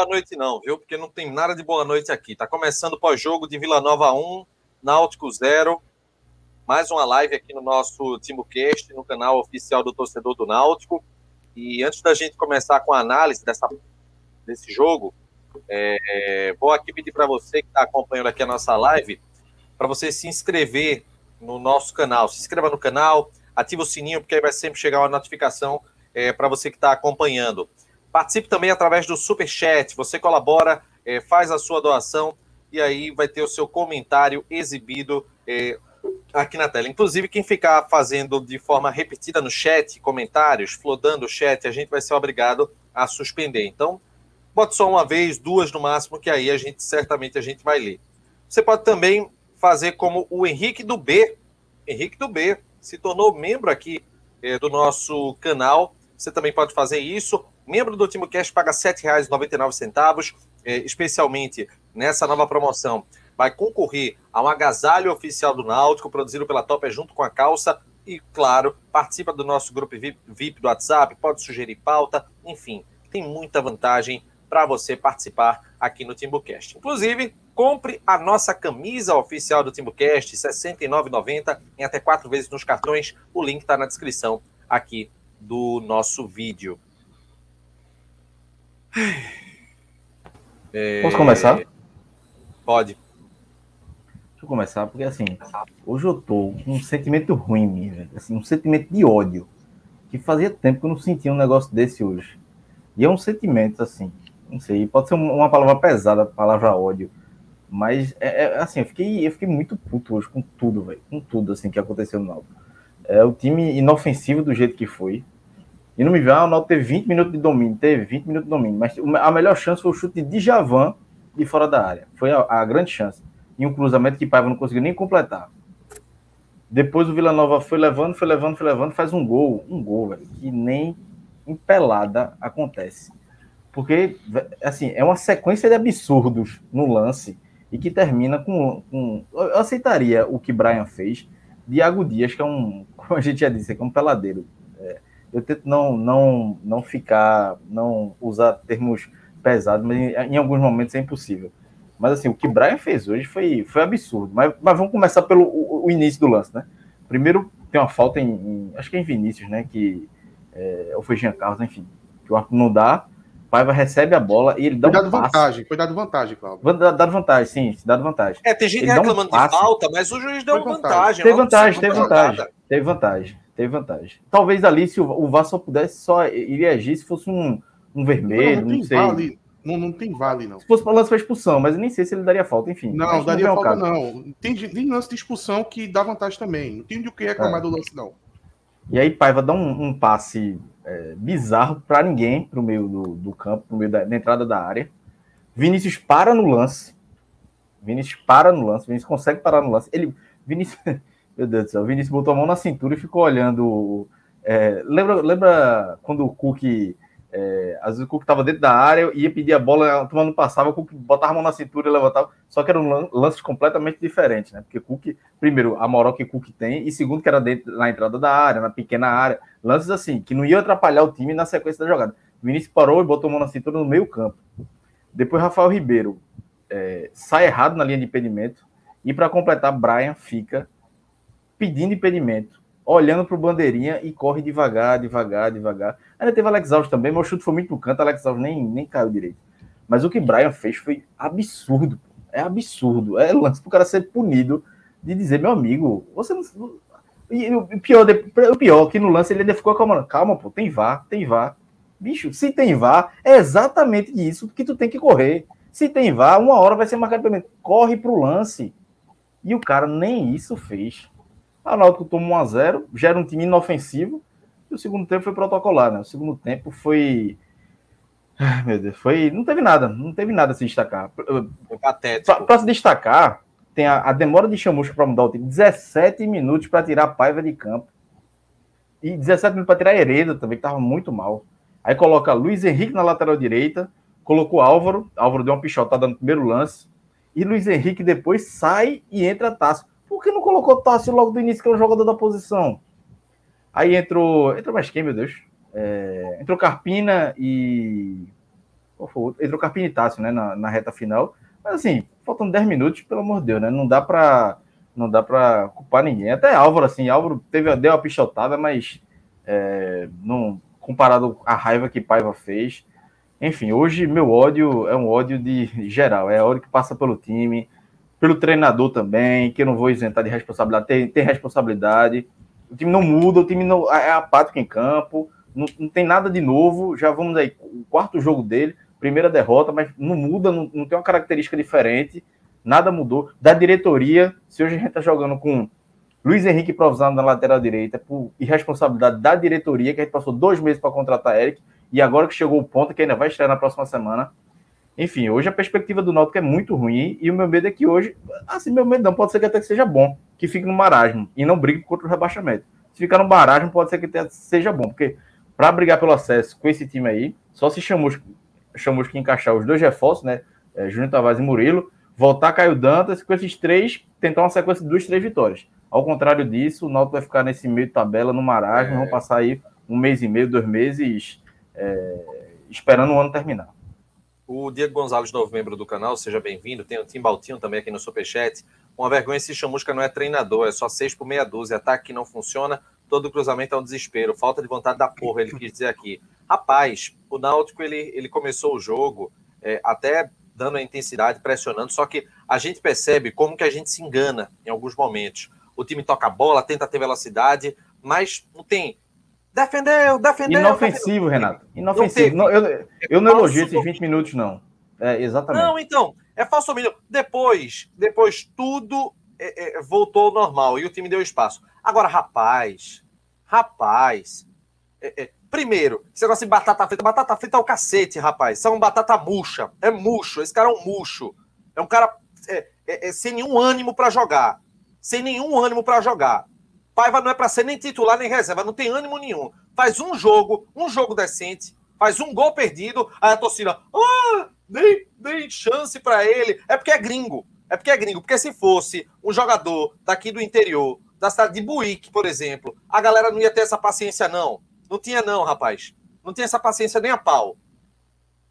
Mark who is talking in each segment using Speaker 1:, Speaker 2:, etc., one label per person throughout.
Speaker 1: boa noite, não, viu? Porque não tem nada de boa noite aqui. Tá começando o pós-jogo de Vila Nova 1, Náutico 0. Mais uma live aqui no nosso TimoCast, no canal oficial do torcedor do Náutico. E antes da gente começar com a análise dessa, desse jogo, é, vou aqui pedir para você que está acompanhando aqui a nossa live, para você se inscrever no nosso canal. Se inscreva no canal, ative o sininho, porque aí vai sempre chegar uma notificação é, para você que está acompanhando. Participe também através do Super Chat. Você colabora, é, faz a sua doação e aí vai ter o seu comentário exibido é, aqui na tela. Inclusive, quem ficar fazendo de forma repetida no chat, comentários, flodando o chat, a gente vai ser obrigado a suspender. Então, bote só uma vez, duas no máximo, que aí a gente certamente a gente vai ler. Você pode também fazer como o Henrique do B. Henrique do B se tornou membro aqui é, do nosso canal. Você também pode fazer isso. Membro do TimoCast paga R$ 7,99, é, especialmente nessa nova promoção. Vai concorrer a um agasalho oficial do Náutico, produzido pela Top junto com a calça. E, claro, participa do nosso grupo VIP do WhatsApp, pode sugerir pauta, enfim, tem muita vantagem para você participar aqui no TimbuCast. Inclusive, compre a nossa camisa oficial do TimbuCast, R$ 69,90 em até quatro vezes nos cartões. O link está na descrição aqui do nosso vídeo.
Speaker 2: É... Posso começar?
Speaker 1: Pode.
Speaker 2: Deixa eu começar, porque assim, hoje eu tô com um sentimento ruim, velho. Assim, um sentimento de ódio. Que fazia tempo que eu não sentia um negócio desse hoje. E é um sentimento, assim, não sei, pode ser uma palavra pesada, a palavra ódio. Mas, é, é, assim, eu fiquei, eu fiquei muito puto hoje com tudo, velho. Com tudo, assim, que aconteceu no Náutico. É, o time inofensivo do jeito que foi. E não me ah, o Náutico teve 20 minutos de domínio, teve 20 minutos de domínio, mas a melhor chance foi o chute de Javan de fora da área. Foi a, a grande chance. E um cruzamento que Paiva não conseguiu nem completar. Depois o Vila Nova foi levando, foi levando, foi levando, faz um gol, um gol, velho, que nem em pelada acontece. Porque, assim, é uma sequência de absurdos no lance e que termina com. com eu aceitaria o que Brian fez. Diago Dias, que é um, como a gente já disse, que é um peladeiro eu tento não, não, não ficar, não usar termos pesados, mas em, em, alguns momentos é impossível. Mas assim, o que Brian fez hoje foi, foi absurdo. Mas, mas vamos começar pelo o, o início do lance, né? Primeiro tem uma falta em, em acho que é em Vinícius, né? Que é, ou foi Jean Carlos, enfim, que o arco não dá. Paiva recebe a bola e ele dá
Speaker 3: Cuidado um passe. vantagem, cuidado vantagem, Cláudio.
Speaker 2: Dado vantagem, sim, dado vantagem.
Speaker 1: É, tem gente ele reclamando um de falta, mas o juiz deu vantagem. vantagem.
Speaker 2: Teve vantagem, teve vantagem, teve vantagem teve vantagem. Talvez ali, se o, VAR só pudesse, só iria agir se fosse um, um vermelho, não, não, não sei.
Speaker 3: Vale. Não, não tem vale, não.
Speaker 2: Se fosse para lance para expulsão, mas eu nem sei se ele daria falta, enfim.
Speaker 3: Não, daria não falta, não. Tem, tem lance de expulsão que dá vantagem também. Não tem de o que reclamar é. do lance, não.
Speaker 2: E aí, Paiva dá um, um passe é, bizarro para ninguém, para o meio do, do campo, para meio da, da, entrada da área. Vinícius para no lance. Vinícius para no lance. Vinícius consegue parar no lance. Ele, Vinícius, meu Deus do céu, o Vinícius botou a mão na cintura e ficou olhando. É, lembra, lembra quando o Cook. É, às vezes o Cook estava dentro da área, ia pedir a bola, a turma não passava, o Cook botava a mão na cintura e levantava, só que eram lances completamente diferentes, né? Porque Cook, primeiro, a moral que Cook tem, e segundo, que era dentro, na entrada da área, na pequena área, lances assim, que não ia atrapalhar o time na sequência da jogada. O Vinícius parou e botou a mão na cintura no meio campo. Depois, Rafael Ribeiro é, sai errado na linha de impedimento, e para completar, Brian fica pedindo impedimento, olhando para o bandeirinha e corre devagar, devagar, devagar. Ainda teve Alex Alves também, o chute foi muito no canto, Alex Alves nem, nem caiu direito. Mas o que Brian fez foi absurdo. É absurdo. É lance para o cara ser punido de dizer, meu amigo, você não. E o pior, o pior que no lance ele ainda ficou calma, calma, pô, tem vá, tem vá. Bicho, se tem vá, é exatamente isso que tu tem que correr. Se tem vá, uma hora vai ser marcado também. Corre pro lance. E o cara nem isso fez. A Náutico tomou 1 a 0 gera um time inofensivo, e o segundo tempo foi protocolar, né? O segundo tempo foi. Ai, meu Deus, foi. Não teve nada, não teve nada a se destacar. Para se destacar, tem a, a demora de chamusca para mudar o time 17 minutos para tirar a Paiva de campo. E 17 minutos para tirar a Hereda também, que estava muito mal. Aí coloca Luiz Henrique na lateral direita, colocou Álvaro, Álvaro deu uma pichotada no primeiro lance, e Luiz Henrique depois sai e entra Tasso. Por que não colocou Tássio logo do início, que é o jogador da posição? Aí entrou. Entrou mais quem, meu Deus? É, entrou Carpina e. foi o outro? Entrou Carpinitácio, né, na, na reta final. Mas assim, faltam 10 minutos, pelo amor de Deus, né? Não dá para não dá para culpar ninguém. Até Álvaro, assim, Álvaro teve, deu uma pichotada, mas é, não, comparado à raiva que Paiva fez. Enfim, hoje meu ódio é um ódio de geral, é ódio que passa pelo time, pelo treinador também, que eu não vou isentar de responsabilidade, tem, tem responsabilidade. O time não muda, o time não, é apático em campo, não, não tem nada de novo. Já vamos aí, o quarto jogo dele, primeira derrota, mas não muda, não, não tem uma característica diferente nada mudou. Da diretoria, se hoje a gente está jogando com Luiz Henrique improvisado na lateral direita, por irresponsabilidade da diretoria, que a gente passou dois meses para contratar Eric, e agora que chegou o ponto, que ainda vai estrear na próxima semana. Enfim, hoje a perspectiva do Náutico é muito ruim, e o meu medo é que hoje, assim, meu medo não, pode ser que até que seja bom, que fique no marasmo, e não brigue contra o rebaixamento. Se ficar no marasmo, pode ser que seja bom, porque para brigar pelo acesso com esse time aí, só se chamou, chamou que encaixar os dois reforços, né, é, Júnior Tavares e Murilo, voltar Caio Dantas, com esses três, tentar uma sequência de duas, três vitórias. Ao contrário disso, o Náutico vai ficar nesse meio de tabela, no marasmo, é. vão passar aí um mês e meio, dois meses, é, esperando o ano terminar.
Speaker 1: O Diego Gonçalves, novo membro do canal, seja bem-vindo. Tem o Tim Baltinho também aqui no Superchat. Uma vergonha esse Chamusca não é treinador, é só seis por meia dúzia. Ataque que não funciona, todo cruzamento é um desespero. Falta de vontade da porra, ele quis dizer aqui. Rapaz, o Náutico, ele, ele começou o jogo é, até dando a intensidade, pressionando, só que a gente percebe como que a gente se engana em alguns momentos. O time toca a bola, tenta ter velocidade, mas não tem. Defendeu, defendeu.
Speaker 2: Inofensivo, defendeu. Renato. Inofensivo. Não, eu, eu não elogio esses 20 minutos, não. É, exatamente.
Speaker 1: Não, então, é falso domínio. Depois, depois tudo é, é, voltou ao normal e o time deu espaço. Agora, rapaz, rapaz, é, é Primeiro, esse negócio de batata frita. Batata frita é o cacete, rapaz. Isso é um batata murcha. É murcho. Esse cara é um murcho. É um cara é sem nenhum ânimo para jogar. Sem nenhum ânimo para jogar. Paiva não é para ser nem titular nem reserva. Não tem ânimo nenhum. Faz um jogo, um jogo decente. Faz um gol perdido. Aí a torcida. Ah, nem, nem chance para ele. É porque é gringo. É porque é gringo. Porque se fosse um jogador daqui do interior, da cidade de Buíque, por exemplo, a galera não ia ter essa paciência, não. Não tinha, não, rapaz. Não tinha essa paciência nem a pau.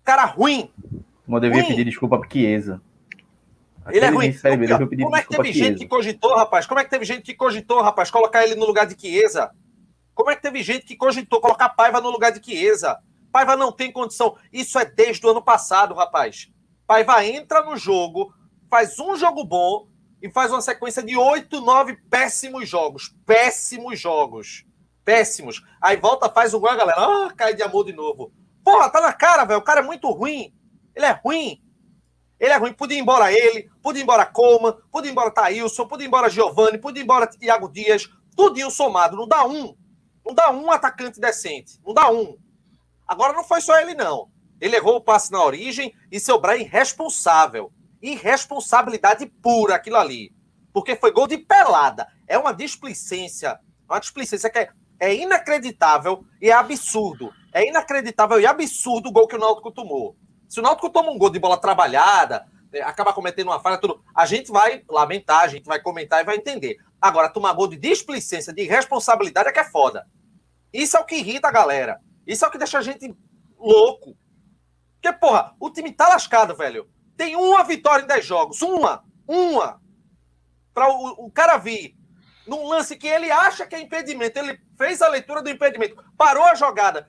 Speaker 1: Cara ruim.
Speaker 2: Não devia pedir desculpa pra Chiesa.
Speaker 1: Ele é ruim. Como é que teve gente que cogitou, rapaz? Como é que teve gente que cogitou, rapaz, colocar ele no lugar de Chiesa? Como é que teve gente que cogitou colocar Paiva no lugar de Chiesa? Paiva não tem condição. Isso é desde o ano passado, rapaz. Paiva entra no jogo, faz um jogo bom e faz uma sequência de oito, nove péssimos jogos. Péssimos jogos péssimos. Aí volta, faz o gol, a galera, ah, cai de amor de novo. Porra, tá na cara, velho. O cara é muito ruim. Ele é ruim. Ele é ruim. Podia ir embora ele, podia ir embora Coleman, podia ir embora Thailson, podia ir embora Giovanni, podia ir embora Thiago Dias. Tudinho somado. Não dá um. Não dá um atacante decente. Não dá um. Agora não foi só ele, não. Ele errou o passe na origem e seu Brian irresponsável. Irresponsabilidade pura aquilo ali. Porque foi gol de pelada. É uma displicência. Uma displicência que é é inacreditável e é absurdo. É inacreditável e absurdo o gol que o Náutico tomou. Se o Náutico toma um gol de bola trabalhada, é, acaba cometendo uma falha, tudo, a gente vai lamentar, a gente vai comentar e vai entender. Agora, tomar gol de displicência, de irresponsabilidade é que é foda. Isso é o que irrita a galera. Isso é o que deixa a gente louco. Porque, porra, o time tá lascado, velho. Tem uma vitória em 10 jogos. Uma. Uma. Para o, o cara vir num lance que ele acha que é impedimento. Ele fez a leitura do impedimento, parou a jogada,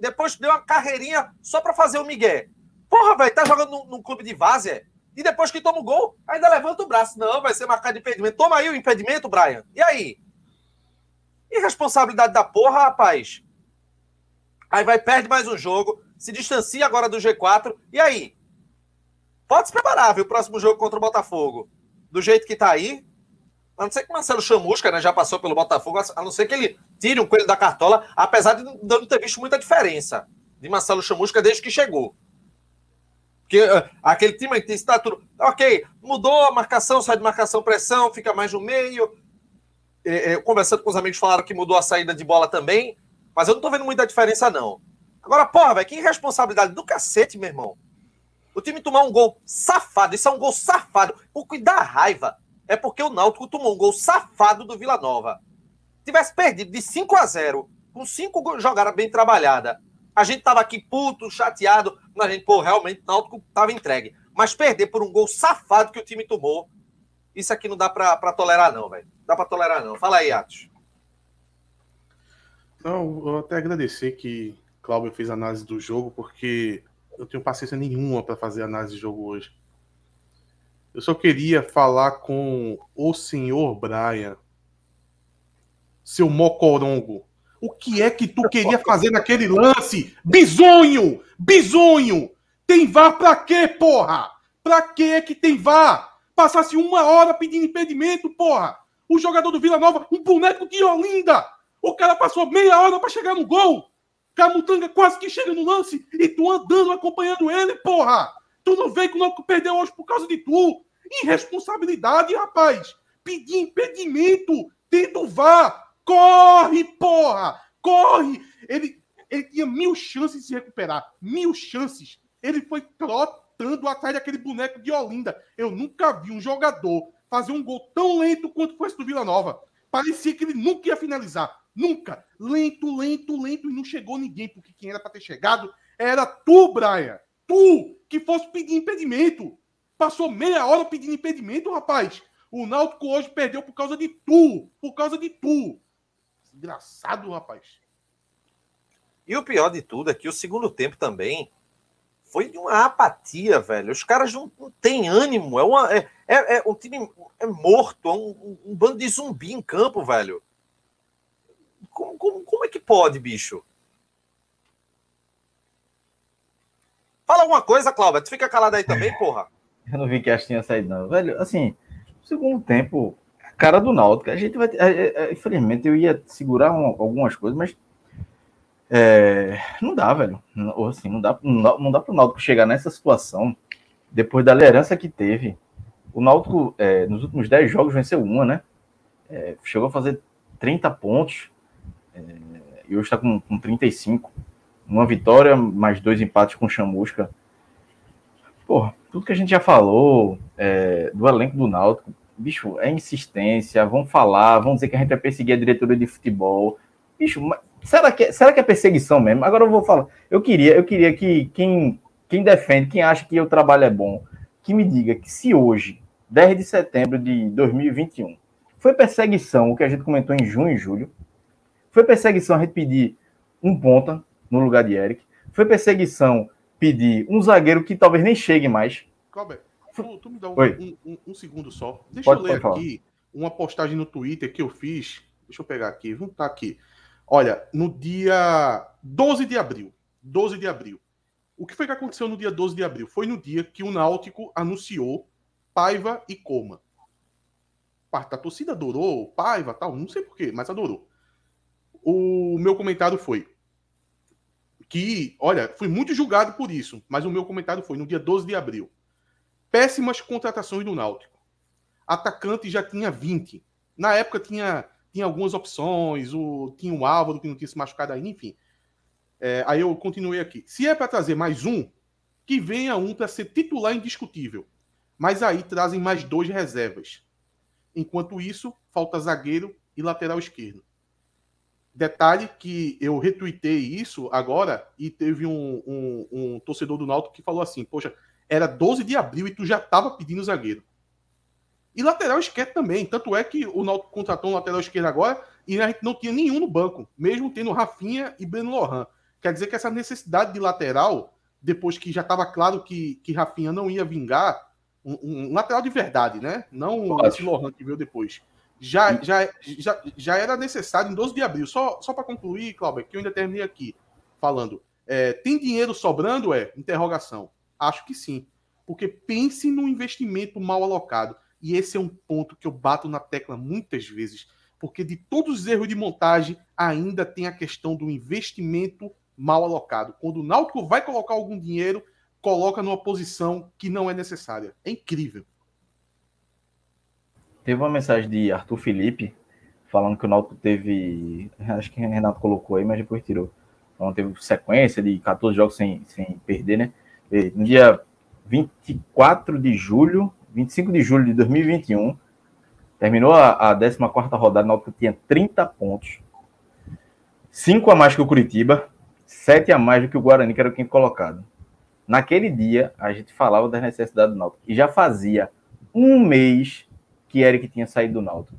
Speaker 1: depois deu uma carreirinha só para fazer o Miguel. Porra, velho, tá jogando num, num clube de várzea. E depois que toma o gol, ainda levanta o braço. Não, vai ser marcado de impedimento. Toma aí o impedimento, Brian. E aí? Irresponsabilidade da porra, rapaz. Aí vai, perde mais um jogo, se distancia agora do G4. E aí? Pode se preparar, viu? O próximo jogo contra o Botafogo. Do jeito que tá aí, a não ser que Marcelo Chamusca né, já passou pelo Botafogo, a não ser que ele tire um coelho da cartola, apesar de não ter visto muita diferença de Marcelo Chamusca desde que chegou. Porque uh, aquele time tem está tudo. Ok, mudou a marcação, sai de marcação, pressão, fica mais no meio. É, é, conversando com os amigos, falaram que mudou a saída de bola também. Mas eu não tô vendo muita diferença, não. Agora, porra, velho, que irresponsabilidade do cacete, meu irmão. O time tomar um gol safado, isso é um gol safado. O que dá raiva é porque o Náutico tomou um gol safado do Vila Nova. Tivesse perdido de 5 a 0, com cinco jogadas bem trabalhadas, a gente tava aqui puto, chateado, a gente, pô, realmente Náutico estava entregue. Mas perder por um gol safado que o time tomou, isso aqui não dá para tolerar, não, velho. Dá para tolerar, não. Fala aí, Atos.
Speaker 3: Não, eu até agradecer que Cláudio fez análise do jogo, porque eu tenho paciência nenhuma para fazer análise de jogo hoje. Eu só queria falar com o senhor Brian, seu mocorongo. O que é que tu queria fazer naquele lance? Bisonho! Bisonho! Tem VAR pra quê, porra? Pra quê que tem VAR? Passasse uma hora pedindo impedimento, porra! O jogador do Vila Nova, um boneco de Olinda! O cara passou meia hora para chegar no gol! Camutanga quase que chega no lance e tu andando acompanhando ele, porra! Tu não vê que o Náutico perdeu hoje por causa de tu! Irresponsabilidade, rapaz! Pedir impedimento, tendo vá! Corre, porra! Corre! Ele, ele tinha mil chances de se recuperar. Mil chances. Ele foi trotando atrás daquele boneco de Olinda. Eu nunca vi um jogador fazer um gol tão lento quanto foi esse do Vila Nova. Parecia que ele nunca ia finalizar. Nunca. Lento, lento, lento. E não chegou ninguém, porque quem era para ter chegado era tu, Brian. Tu, que fosse pedir impedimento. Passou meia hora pedindo impedimento, rapaz. O Náutico hoje perdeu por causa de tu. Por causa de tu. Engraçado, rapaz.
Speaker 1: E o pior de tudo é que o segundo tempo também foi de uma apatia, velho. Os caras não, não têm ânimo. É, uma, é, é, é um time é morto, é um, um, bando de zumbi em campo, velho. Como, como, como é que pode, bicho? Fala alguma coisa, Cláudia. Tu fica calado aí também, porra.
Speaker 2: Eu não vi que a tinha saído, não. Velho, assim, segundo tempo, cara do Náutico, a gente vai. É, é, infelizmente, eu ia segurar um, algumas coisas, mas. É, não dá, velho. Ou assim, não dá, não não dá pro Náutico chegar nessa situação depois da liderança que teve. O Náutico, é, nos últimos 10 jogos, venceu uma, né? É, chegou a fazer 30 pontos. É, e hoje está com, com 35. Uma vitória, mais dois empates com Chamusca. Porra, tudo que a gente já falou é, do elenco do Náutico, bicho, é insistência, vão falar, vão dizer que a gente vai perseguir a diretoria de futebol. Bicho, será que, será que é perseguição mesmo? Agora eu vou falar. Eu queria, eu queria que quem, quem defende, quem acha que o trabalho é bom, que me diga que se hoje, 10 de setembro de 2021, foi perseguição o que a gente comentou em junho e julho, foi perseguição a gente pedir um ponta no lugar de Eric. Foi perseguição pedir um zagueiro que talvez nem chegue mais.
Speaker 3: Tu, tu, me dá um, um, um, um, segundo só. Deixa pode, eu ler aqui uma postagem no Twitter que eu fiz. Deixa eu pegar aqui, vamos estar tá aqui. Olha, no dia 12 de abril. 12 de abril. O que foi que aconteceu no dia 12 de abril? Foi no dia que o Náutico anunciou Paiva e Coma. Parte da torcida adorou, Paiva tal, não sei porquê, mas adorou o meu comentário foi que, olha, fui muito julgado por isso, mas o meu comentário foi no dia 12 de abril. Péssimas contratações do Náutico. Atacante já tinha 20. Na época tinha, tinha algumas opções, o, tinha o Álvaro que não tinha se machucado ainda, enfim. É, aí eu continuei aqui. Se é para trazer mais um, que venha um para ser titular indiscutível. Mas aí trazem mais dois reservas. Enquanto isso, falta zagueiro e lateral esquerdo. Detalhe que eu retuitei isso agora e teve um, um, um, torcedor do Náutico que falou assim: Poxa, era 12 de abril e tu já estava pedindo zagueiro. E lateral esquerdo também. Tanto é que o Náutico contratou um lateral esquerdo agora e a gente não tinha nenhum no banco, mesmo tendo Rafinha e Breno Lohan. Quer dizer que essa necessidade de lateral, depois que já estava claro que, que Rafinha não ia vingar, um, um, lateral de verdade, né? Não Pode. esse Lohan que veio depois já, já, já, já era necessário em 12 de abril. Só, só para concluir, Cláudio, que eu ainda terminei aqui falando. É, tem dinheiro sobrando? É? Interrogação. Acho que sim. Porque pense no investimento mal alocado. E esse é um ponto que eu bato na tecla muitas vezes. Porque de todos os erros de montagem, ainda tem a questão do investimento mal alocado. Quando o Náutico vai colocar algum dinheiro, coloca numa posição que não é necessária. É incrível.
Speaker 2: Teve uma mensagem de Arthur Felipe falando que o Náutico teve. Acho que o Renato colocou aí, mas depois tirou. Então teve sequência de 14 jogos sem, sem perder, né? No dia 24 de julho, 25 de julho de 2021, terminou a, a 14 rodada, o Náutico tinha 30 pontos. 5 a mais que o Curitiba, 7 a mais do que o Guarani, que era o quinto colocado. Naquele dia, a gente falava das necessidades do Náutico. E já fazia um mês que Eric tinha saído do Náutico.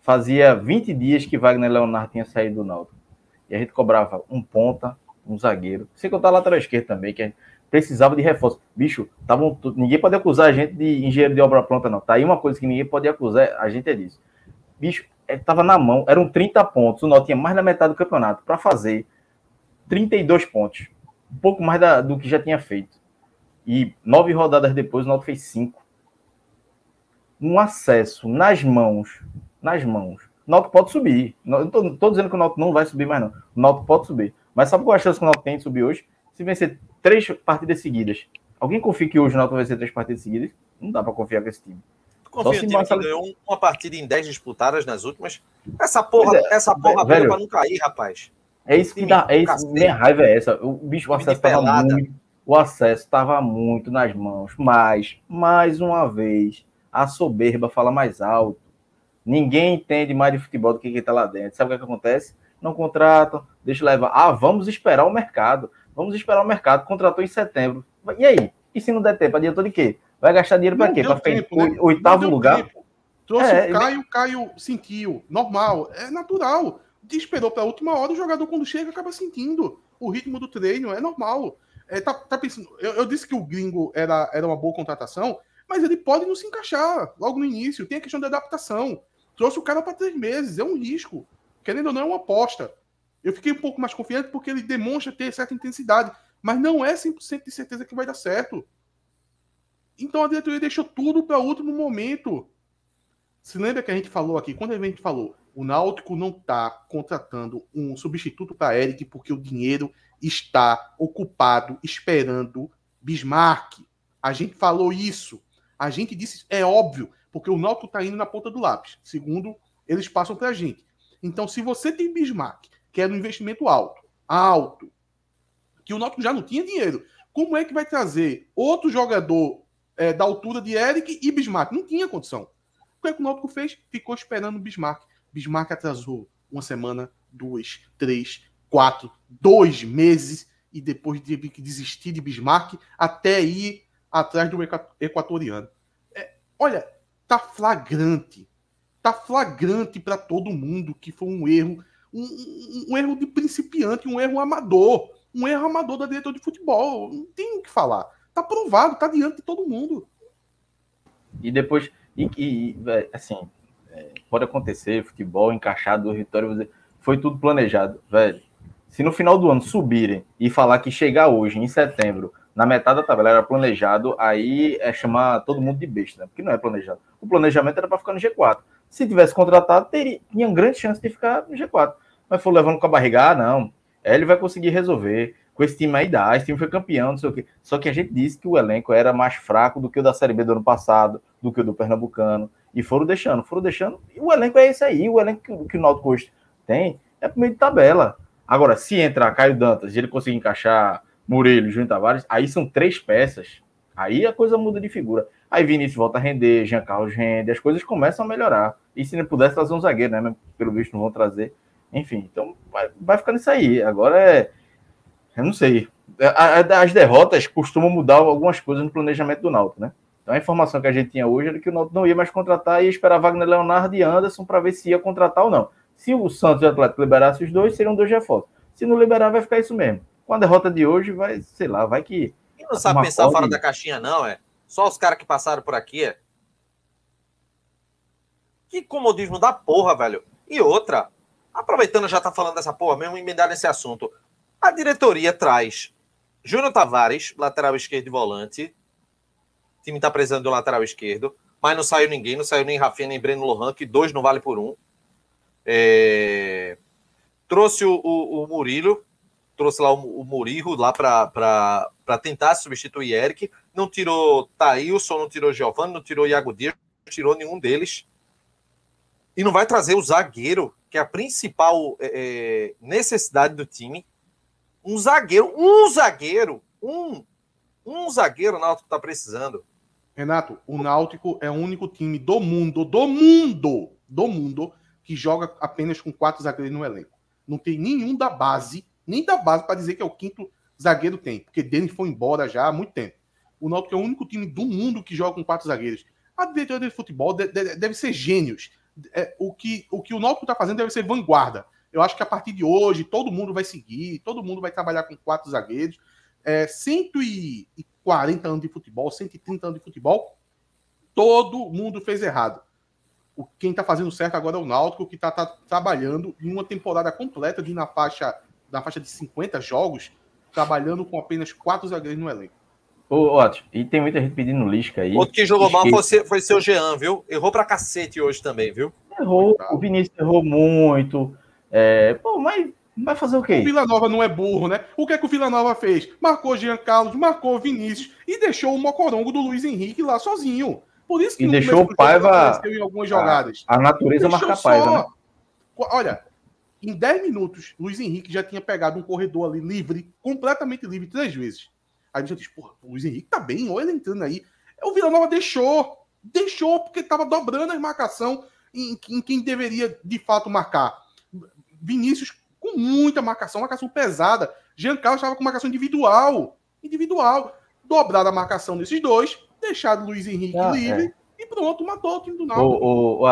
Speaker 2: Fazia 20 dias que Wagner Leonardo tinha saído do Náutico. E a gente cobrava um ponta, um zagueiro. Sem contar a lateral esquerda também, que a gente precisava de reforço. Bicho, tavam, ninguém pode acusar a gente de engenheiro de obra pronta, não. Tá aí uma coisa que ninguém pode acusar a gente é disso. Bicho, estava é, na mão, eram 30 pontos. O Náutico tinha mais da metade do campeonato para fazer 32 pontos. Um pouco mais da, do que já tinha feito. E nove rodadas depois, o Náutico fez cinco. Um acesso nas mãos, nas mãos. O Náutico pode subir. Não estou dizendo que o Náutico não vai subir mais, não. O Náutico pode subir. Mas sabe qual é a chance que o Náutico tem de subir hoje? Se vencer três partidas seguidas. Alguém confia que hoje o Náutico vai vencer três partidas seguidas? Não dá para confiar com esse time.
Speaker 1: Confia no time que ganhou uma partida em 10 disputadas nas últimas. Essa porra, é, essa porra velho, para não cair, rapaz.
Speaker 2: É isso que dá. É isso, minha raiva é essa. O bicho, o acesso estava muito. O acesso estava muito nas mãos. Mas, mais uma vez, a soberba fala mais alto. Ninguém entende mais de futebol do que quem está lá dentro. Sabe o que, é que acontece? Não contratam, deixa levar. Ah, vamos esperar o mercado. Vamos esperar o mercado. Contratou em setembro. E aí? E se não der tempo, adiantou de quê? Vai gastar dinheiro para quê? Para tempo, né? oitavo lugar? Tempo.
Speaker 3: Trouxe é, o Caio, o Caio sentiu. Normal, é natural. Esperou para a última hora, o jogador, quando chega, acaba sentindo o ritmo do treino, é normal. É, tá, tá pensando, eu, eu, disse que o gringo era, era uma boa contratação, mas ele pode não se encaixar logo no início. Tem a questão da adaptação. Trouxe o cara para três meses, é um risco. Querendo ou não, é uma aposta. Eu fiquei um pouco mais confiante porque ele demonstra ter certa intensidade, mas não é 100% de certeza que vai dar certo. Então a diretoria deixou tudo para último momento. Se lembra que a gente falou aqui, quando a gente falou, o Náutico não está contratando um substituto para Eric porque o dinheiro está ocupado esperando Bismarck. A gente falou isso. A gente disse, é óbvio, porque o Náutico está indo na ponta do lápis. Segundo, eles passam para a gente. Então, se você tem Bismarck, que era um investimento alto, alto, que o Náutico já não tinha dinheiro, como é que vai trazer outro jogador é, da altura de Eric e Bismarck. Não tinha condição. O que, é que o Náutico fez? Ficou esperando o Bismarck. Bismarck atrasou uma semana, duas, três, quatro, dois meses e depois teve que desistir de Bismarck até ir atrás do equatoriano. É, olha, tá flagrante. Tá flagrante para todo mundo que foi um erro, um, um, erro de principiante, um erro amador, um erro amador da diretor de futebol. Não tem o que falar. Tá provado, tá diante de todo mundo.
Speaker 2: E depois, e, e assim, é, pode acontecer, futebol encaixado, vitória, foi tudo planejado, velho. Se no final do ano subirem e falar que chegar hoje, em setembro, na metade da tabela era planejado, aí é chamar todo mundo de besta, né? Porque não é planejado. O planejamento era para ficar no G4. Se tivesse contratado, teria, tinha grande chance de ficar no G4. Mas foi levando com a barriga, ah, não. Ele vai conseguir resolver com esse time aí dá, esse time foi campeão, não sei o quê. Só que a gente disse que o elenco era mais fraco do que o da Série B do ano passado, do que o do Pernambucano, e foram deixando, foram deixando, e o elenco é esse aí, o elenco que, que o Náutico hoje tem é por meio de tabela. Agora, se entrar Caio Dantas e ele conseguir encaixar Murilo, Júnior Tavares, aí são três peças, aí a coisa muda de figura. Aí Vinícius volta a render, Jean Carlos rende, as coisas começam a melhorar. E se não pudesse trazer um zagueiro, né? Pelo visto não vão trazer. Enfim, então vai, vai ficando isso aí. Agora é eu não sei. As derrotas costumam mudar algumas coisas no planejamento do Náutico, né? Então a informação que a gente tinha hoje era que o Náutico não ia mais contratar e ia esperar Wagner Leonardo e Anderson para ver se ia contratar ou não. Se o Santos e o Atlético liberassem os dois, seriam dois reforços. Se não liberar, vai ficar isso mesmo. Com a derrota de hoje, vai, sei lá, vai que.
Speaker 1: E não sabe pensar fora da caixinha, não, é? Só os caras que passaram por aqui, é? Que comodismo da porra, velho. E outra, aproveitando já tá falando dessa porra mesmo, emendar nesse assunto. A diretoria traz Júnior Tavares, lateral esquerdo e volante. O time está precisando de lateral esquerdo, mas não saiu ninguém, não saiu nem Rafinha nem Breno Lohan, que dois não vale por um. É... Trouxe o, o, o, Murilo, trouxe lá o, o Murirro lá para tentar substituir Eric. Não tirou Thailson, não tirou Giovanni, não tirou Iago Dias, não tirou nenhum deles. E não vai trazer o zagueiro, que é a principal é, é necessidade do time um zagueiro, um zagueiro, um, um zagueiro o Náutico está precisando.
Speaker 3: Renato, o Náutico é o único time do mundo, do mundo, do mundo, que joga apenas com quatro zagueiros no elenco. Não tem nenhum da base, nem da base, para dizer que é o quinto zagueiro tem, porque Denis foi embora já há muito tempo. O Náutico é o único time do mundo que joga com quatro zagueiros. A diretoria de futebol deve ser gênios. É, o, que, o que o Náutico está fazendo deve ser vanguarda. Eu acho que a partir de hoje todo mundo vai seguir, todo mundo vai trabalhar com quatro zagueiros. É, 140 anos de futebol, 130 anos de futebol, todo mundo fez errado. O, quem está fazendo certo agora é o Náutico, que está tá, trabalhando em uma temporada completa de na faixa, na faixa de 50 jogos, trabalhando com apenas quatro zagueiros no elenco.
Speaker 2: Ô, ótimo. E tem muita gente pedindo Lisca aí.
Speaker 1: Outro que jogou mal foi, foi seu Jean, viu? Errou pra cacete hoje também, viu?
Speaker 2: Errou. O Vinícius errou muito. É, pô, mas vai fazer o quê?
Speaker 3: O Vila Nova não é burro, né? O que é que o Vila Nova fez? Marcou Jean Carlos, marcou Vinícius e deixou o mocorongo do Luiz Henrique lá sozinho. Por isso que
Speaker 2: e deixou o Paiva
Speaker 3: em algumas jogadas.
Speaker 2: A, a natureza marca Paiva, né?
Speaker 3: Olha, em 10 minutos, Luiz Henrique já tinha pegado um corredor ali livre, completamente livre, três vezes. Aí a gente já diz, porra, o Luiz Henrique tá bem, olha ele entrando aí. O Vila Nova deixou, deixou, porque tava dobrando a marcação em, em quem deveria de fato marcar. Vinícius com muita marcação, marcação pesada. Jean Carlos estava com marcação individual. Individual. Dobrada a marcação desses dois, deixado Luiz Henrique ah, livre é. e pronto, matou o time do Náutico.
Speaker 2: O, o, o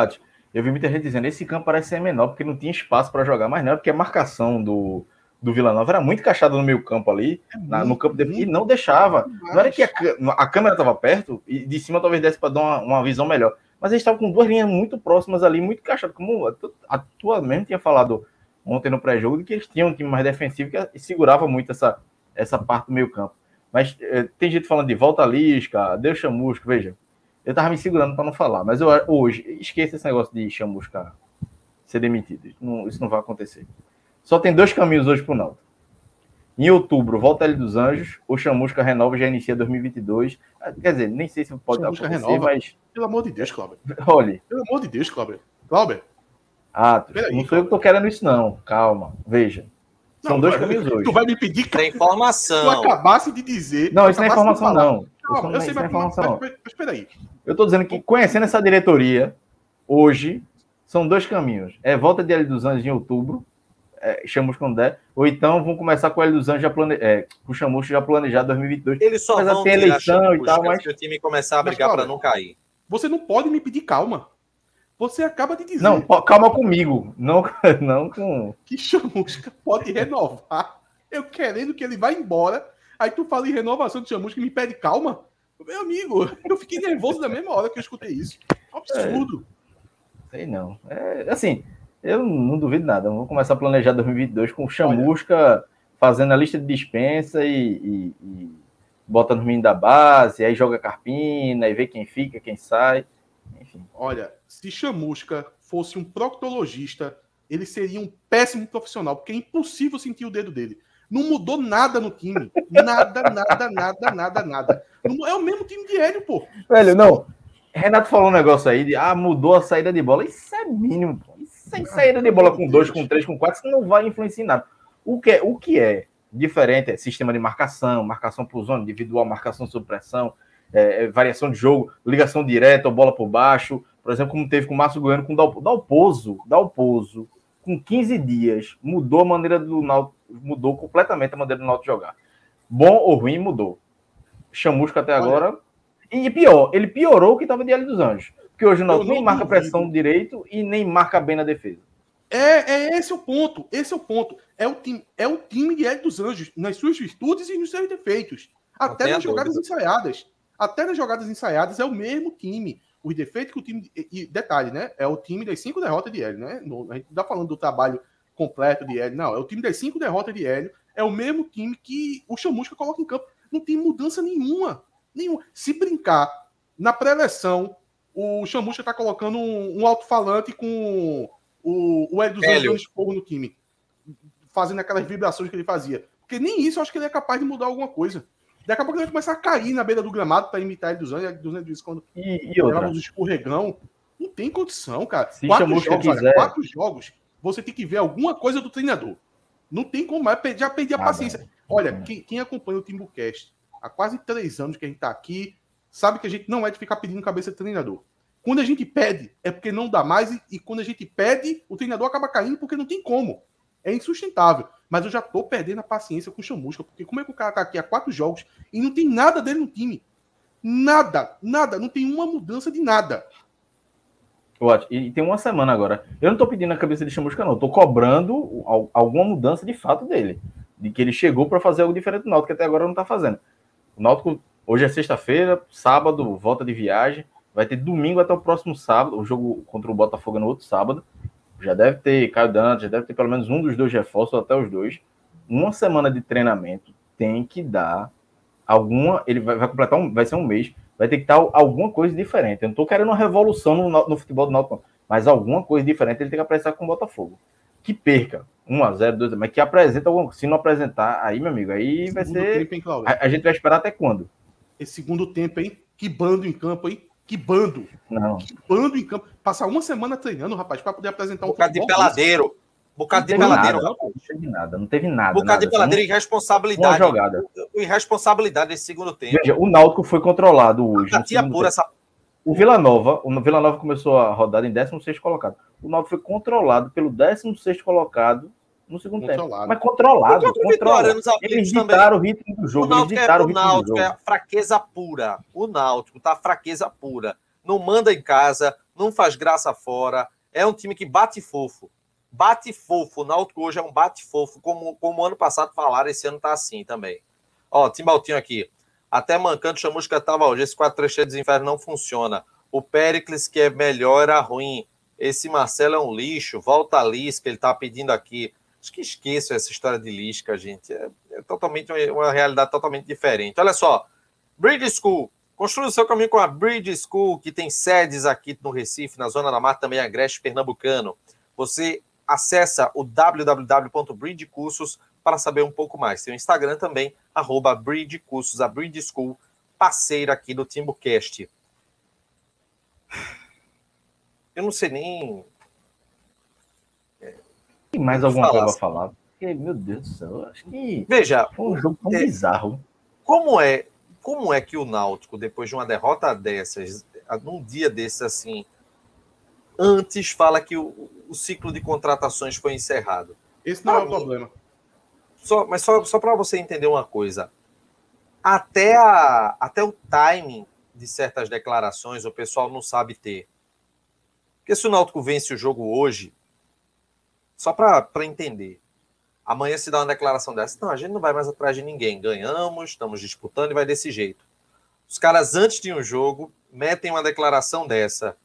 Speaker 2: eu vi muita gente dizendo esse campo parece ser menor porque não tinha espaço para jogar, mas não é porque a marcação do, do Vila Nova era muito encaixada no meio campo ali, é na, no campo dele, e não deixava. Não era que a, a câmera estava perto e de cima talvez desse para dar uma, uma visão melhor mas eles estavam com duas linhas muito próximas ali, muito encaixadas. Como a tua mesmo tinha falado ontem no pré-jogo, de que eles tinham um time mais defensivo que segurava muito essa, essa parte do meio campo. Mas é, tem gente falando de volta Lisca, deu chamusca, veja. Eu tava me segurando para não falar, mas eu hoje, esqueça esse negócio de chamusca ser demitido. Não, isso não vai acontecer. Só tem dois caminhos hoje pro Náutico. Em outubro, volta ele dos Anjos, o Chamusca renova já inicia 2022. Ah, quer dizer, nem sei se pode Chamusca acontecer, renova. mas.
Speaker 3: Pelo amor de Deus, Cláudio.
Speaker 2: Olhe.
Speaker 3: Pelo amor de Deus, Cláudio. Cláudio.
Speaker 2: Ah, não sou eu que tô querendo isso, não. Calma, veja. São não, dois caminhos hoje.
Speaker 3: Tu vai me pedir
Speaker 1: que. Informação.
Speaker 3: Tu acabasse de dizer.
Speaker 2: Não, isso não é informação, não.
Speaker 3: Calma, não, eu sei, mas, informação. Mas, mas, mas, aí.
Speaker 2: Eu tô dizendo que, conhecendo essa diretoria, hoje, são dois caminhos. É volta de L dos Anjos em outubro, é, quando der, ou então vão começar com o L dos Anjos já plane... é, com o Chamusco já planejado 2022.
Speaker 1: Eles só
Speaker 2: mas
Speaker 1: vão
Speaker 2: ter eleição e tal, mas...
Speaker 1: o time começar a brigar para não cair.
Speaker 3: Você não pode me pedir calma. Você acaba de dizer.
Speaker 2: Não, calma comigo. Não, não com.
Speaker 3: Que chamusca pode renovar. Eu querendo que ele vá embora. Aí tu fala em renovação de chamusca e me pede calma. Meu amigo, eu fiquei nervoso na mesma hora que eu escutei isso. Absurdo.
Speaker 2: É, sei não. É, assim, eu não duvido nada. Vamos começar a planejar 2022 com chamusca Olha. fazendo a lista de dispensa e, e, e bota no menino da base, aí joga carpina e vê quem fica, quem sai. Enfim.
Speaker 3: Olha, se Chamusca fosse um proctologista, ele seria um péssimo profissional, porque é impossível sentir o dedo dele. Não mudou nada no time. Nada, nada, nada, nada, nada. É o mesmo time de Hélio, pô.
Speaker 2: Velho, não. Renato falou um negócio aí de ah, mudou a saída de bola. Isso é mínimo, pô. Sem saída de bola com dois, com três, com quatro, isso não vai influenciar em nada. O que é, o que é diferente é sistema de marcação, marcação por zona individual, marcação sob pressão, é, é, variação de jogo, ligação direta, bola por baixo, por exemplo, como teve com o Márcio Goiano, com o Dalpozo, Dalpozo, com 15 dias, mudou a maneira do Náutico, mudou completamente a maneira do Náutico jogar. Bom ou ruim, mudou. Chamusca até Olha. agora. E pior, ele piorou o que estava de Ali dos Anjos. Porque hoje o Náutico nem marca pressão direito e nem marca bem na defesa.
Speaker 3: É, é esse o ponto. Esse é o ponto. É o time, é o time de Hélio dos Anjos, nas suas virtudes e nos seus defeitos. Até nas jogadas dúvida. ensaiadas. Até nas jogadas ensaiadas é o mesmo time. Os defeitos que o time. E detalhe, né? É o time das cinco derrotas de Hélio, né? a gente não tá falando do trabalho completo de Hélio, não. É o time das cinco derrotas de Hélio. É o mesmo time que o Chamusca coloca em campo. Não tem mudança nenhuma. Nenhuma. Se brincar, na pré-eleção, o Chamusca tá colocando um, um alto-falante com o, o Hélio dos Hélio. anos de fogo no time. Fazendo aquelas vibrações que ele fazia. Porque nem isso eu acho que ele é capaz de mudar alguma coisa. Daqui a pouco ele vai começar a cair na beira do gramado para imitar ele dos anos. Dos anos quando
Speaker 2: e, e outra?
Speaker 3: escorregão. Não tem condição, cara. Se quatro jogos, olha, quatro jogos, você tem que ver alguma coisa do treinador. Não tem como mais. Já perdi a ah, paciência. Não. Olha, quem, quem, acompanha o Timbucast há quase três anos que a gente está aqui, sabe que a gente não é de ficar pedindo cabeça de treinador. Quando a gente pede, é porque não dá mais, e, e quando a gente pede, o treinador acaba caindo porque não tem como. É insustentável. Mas eu já tô perdendo a paciência com o Chamusca, porque como é que o cara tá aqui há quatro jogos e não tem nada dele no time? Nada, nada, não tem uma mudança de nada.
Speaker 2: Ótimo. E tem uma semana agora. Eu não tô pedindo a cabeça de Chamusca, não. Eu tô cobrando alguma mudança de fato dele. De que ele chegou para fazer algo diferente do Náutico, que até agora não tá fazendo. O Náutico, hoje é sexta-feira, sábado, volta de viagem. Vai ter domingo até o próximo sábado. O jogo contra o Botafogo é no outro sábado. Já deve ter Caio Dantas, já deve ter pelo menos um dos dois reforços, até os dois. Uma semana de treinamento tem que dar alguma. Ele vai, vai completar um. Vai ser um mês. Vai ter que estar alguma coisa diferente. Eu não estou querendo uma revolução no, no futebol do Náutico, mas alguma coisa diferente ele tem que apresentar com o Botafogo. Que perca 1x0, 2 mas que apresenta alguma Se não apresentar, aí, meu amigo, aí vai ser. Hein, a, a, gente vai esperar até quando?
Speaker 3: Esse segundo tempo, hein? Que bando em campo, hein? Que bando.
Speaker 2: Não.
Speaker 3: Que bando em campo. Passar uma semana treinando, rapaz, para poder apresentar um.
Speaker 1: Bocado de peladeiro. Bocado de peladeiro.
Speaker 2: Nada, não teve nada, não teve nada.
Speaker 1: Bocado nada, de peladeiro e irresponsabilidade.
Speaker 2: Uma jogada.
Speaker 1: Irresponsabilidade nesse segundo tempo.
Speaker 2: Veja, o Náutico foi controlado hoje.
Speaker 1: pura essa...
Speaker 2: O Vila Nova, o Vila Nova começou a rodada em 16 colocado. O Náutico foi controlado pelo 16 colocado no segundo controlado. tempo. Mas controlado. controlado. Eles ditaram o ritmo do jogo. O Náutico,
Speaker 1: é, o, o Náutico é fraqueza pura. O Náutico tá fraqueza pura. Não manda em casa, não faz graça fora. É um time que bate fofo. Bate fofo. O Náutico hoje é um bate fofo. Como, como ano passado falaram, esse ano tá assim também. Ó, Timbaltinho aqui. Até mancando, chamusca tava hoje. Esse 4-3 dos infernos não funciona. O Pericles, que é melhor, era ruim. Esse Marcelo é um lixo. Volta a Lisca, ele tá pedindo aqui. Acho que esqueço essa história de Lisca, gente. É, é totalmente uma, realidade totalmente diferente. Olha só. Bridge School. Construa o seu caminho com a Bridge School, que tem sedes aqui no Recife, na Zona da Mata, também Agreste Pernambucano. Você acessa o www.bridgecursos para saber um pouco mais. Tem o Instagram também, arroba Cursos, a Bridge School, parceira aqui do TimbuCast. Eu não sei nem
Speaker 2: tem mais alguma coisa para falar? Porque, meu Deus do céu, acho que.
Speaker 1: Veja.
Speaker 2: Foi um jogo tão é, bizarro.
Speaker 1: Como é, como é que o Náutico, depois de uma derrota dessas, num dia desses assim, antes fala que o, o ciclo de contratações foi encerrado?
Speaker 3: Esse não pra é o mim, problema.
Speaker 1: Só, mas só, só para você entender uma coisa. Até, a, até o timing de certas declarações o pessoal não sabe ter. Porque se o Náutico vence o jogo hoje, só para entender. Amanhã se dá uma declaração dessa. Não, a gente não vai mais atrás de ninguém. Ganhamos, estamos disputando e vai desse jeito. Os caras, antes de um jogo, metem uma declaração dessa.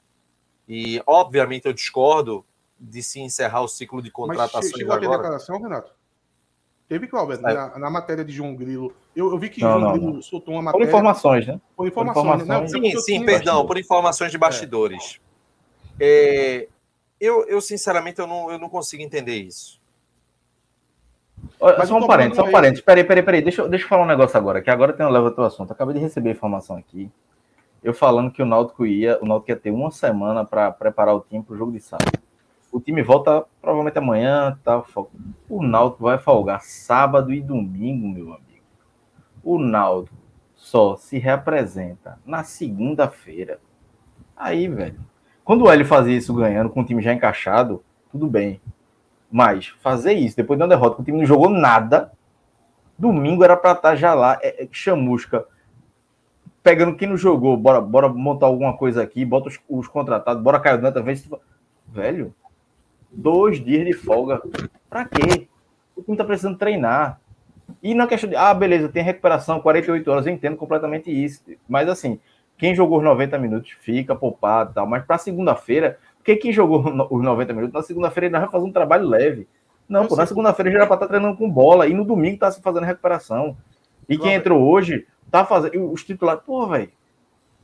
Speaker 1: E, obviamente, eu discordo de se encerrar o ciclo de contratações Mas chegou agora. a
Speaker 3: declaração, Renato? Teve, Cláudio, é. na, na, matéria de João Grilo. Eu, eu vi que não, João não, Grilo não. soltou uma matéria.
Speaker 2: Por informações, né?
Speaker 3: Por informações. Por informações.
Speaker 1: Né? Não, sim, sim, perdão, por informações de bastidores. É. É, eu, eu sinceramente, eu não, eu não consigo entender isso.
Speaker 2: Mas só um parênteses, só um parênteses. Peraí, peraí, peraí. Deixa, deixa eu falar um negócio agora, que agora tem um leva teu assunto. acabei de receber informação aqui. Eu falando que o Náutico ia, o Náutico ia ter uma semana para preparar o time para o jogo de sábado. O time volta provavelmente amanhã, tá? O Náutico vai folgar sábado e domingo, meu amigo. O Náutico só se representa na segunda-feira. Aí, velho. Quando o Hélio fazia isso ganhando, com o time já encaixado, tudo bem. Mas fazer isso depois de uma derrota, que o time não jogou nada, domingo era para estar tá já lá, é, é, chamusca, pegando quem não jogou, bora, bora montar alguma coisa aqui, bota os, os contratados, bora cair dentro, vez. Velho, dois dias de folga. Pra quê? O time tá precisando treinar. E na questão de, ah, beleza, tem recuperação, 48 horas, eu entendo completamente isso. Mas assim, quem jogou os 90 minutos fica poupado e tal, mas para segunda-feira, porque quem jogou os 90 minutos, na segunda-feira ele vai fazer um trabalho leve. Não, pô, na segunda-feira já era para estar tá treinando com bola, e no domingo está se fazendo recuperação. E quem entrou hoje, tá fazendo. Os titulares, pô, velho.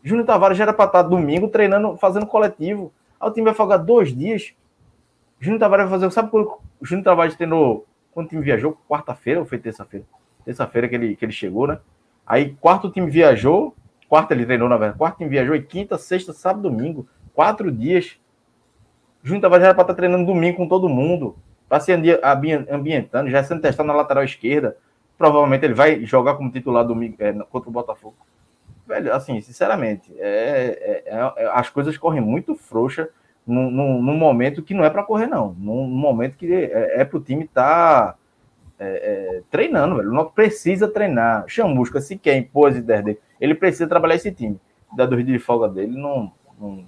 Speaker 2: Júnior Tavares já era para estar tá domingo treinando, fazendo coletivo. Aí o time vai folgar dois dias. Júnior Tavares vai fazer. Sabe quando o Júnior Tavares treinou. Quando o time viajou? Quarta-feira ou foi terça-feira? Terça-feira que ele, que ele chegou, né? Aí, quarto time viajou, Quarta ele treinou, na verdade. Quarta viajou e quinta, sexta, sábado, domingo. Quatro dias. Júnior Tavares era para estar tá treinando domingo com todo mundo. Para se ambientando, já sendo testado na lateral esquerda. Provavelmente ele vai jogar como titular domingo é, contra o Botafogo. Velho, assim, sinceramente, é, é, é, as coisas correm muito frouxa num, num, num momento que não é para correr, não. Num, num, momento que é, é para o time estar. Tá é, é, treinando, velho. O Náutico precisa treinar. Chamusca, se quer impor as ideias dele, ele precisa trabalhar esse time. Da dois de folga dele, não. não...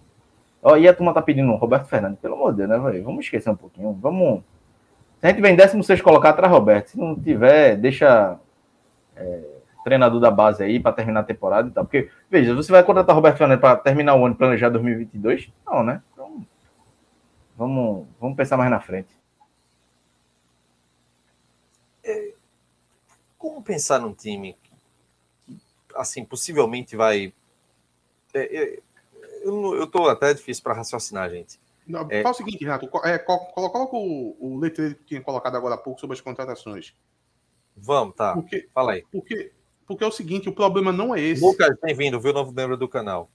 Speaker 2: Ó, e a turma tá pedindo Roberto Fernandes, pelo amor de Deus, né, velho? Vamos esquecer um pouquinho. Vamos. Se a gente vem 16 colocar atrás Roberto, se não tiver, deixa é, treinador da base aí para terminar a temporada e tal. Porque, veja, você vai contratar Roberto Fernandes para terminar o ano planejar 2022? Não, né? Então, vamos, vamos pensar mais na frente.
Speaker 1: É, como pensar num time que, assim, possivelmente vai. É, é, eu, tô até difícil para raciocinar, gente.
Speaker 3: Não, é, fala o seguinte, Renato, é, coloca o, o letreiro que tinha colocado agora há pouco sobre as contratações.
Speaker 1: Vamos, tá.
Speaker 3: Porque,
Speaker 1: Fala aí.
Speaker 3: Porque, porque é o seguinte, o problema não é esse.
Speaker 1: Lucas, bem-vindo, viu? Novo membro do canal.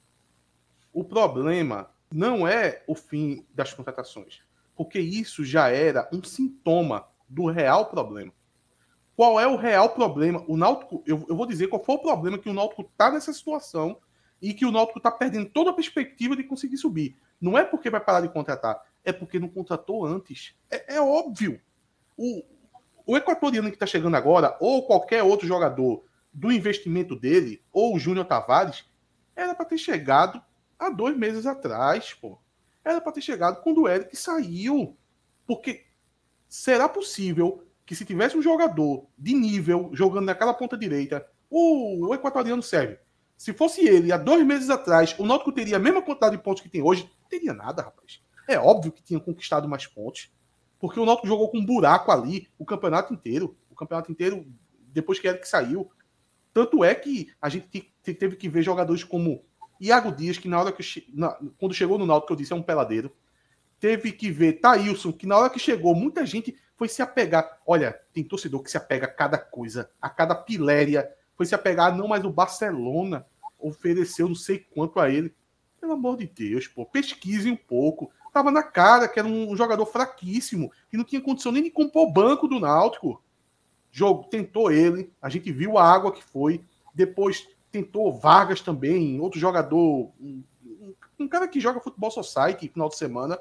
Speaker 3: O problema não é o fim das contratações, porque isso já era um sintoma do real problema. Qual é o real problema? O Náutico, eu, eu vou dizer qual foi o problema que o Náutico está nessa situação e que o Náutico está perdendo toda a perspectiva de conseguir subir. Não é porque vai parar de contratar, é porque não contratou antes. É, é óbvio. O, o equatoriano que está chegando agora, ou qualquer outro jogador do investimento dele, ou o Júnior Tavares, era para ter chegado há dois meses atrás, pô. Era para ter chegado quando o Eric saiu. Porque será possível que se tivesse um jogador de nível jogando naquela ponta direita, o, equatoriano serve. Se fosse ele há dois meses atrás, o Náutico teria a mesma quantidade de pontos que tem hoje? Não teria nada, rapaz. É óbvio que tinha conquistado mais pontos. Porque o Náutico jogou com um buraco ali o campeonato inteiro. O campeonato inteiro, depois que Eric saiu. Tanto é que a gente teve que ver jogadores como Iago Dias, que na hora que na, quando chegou no Náutico, eu disse, é um peladeiro. Teve que ver Thailson, que na hora que chegou, muita gente foi se apegar. Olha, tem torcedor que se apega a cada coisa, a cada piléria. Foi se apegar, não, mas o Barcelona ofereceu não sei quanto a ele. Pelo amor de Deus, pô, pesquise um pouco. Tava na cara que era um jogador fraquíssimo, que não tinha condição nem de compor o banco do Náutico. Jogo tentou ele, a gente viu a água que foi. Depois tentou Vargas também, outro jogador, um, um cara que joga futebol society final de semana.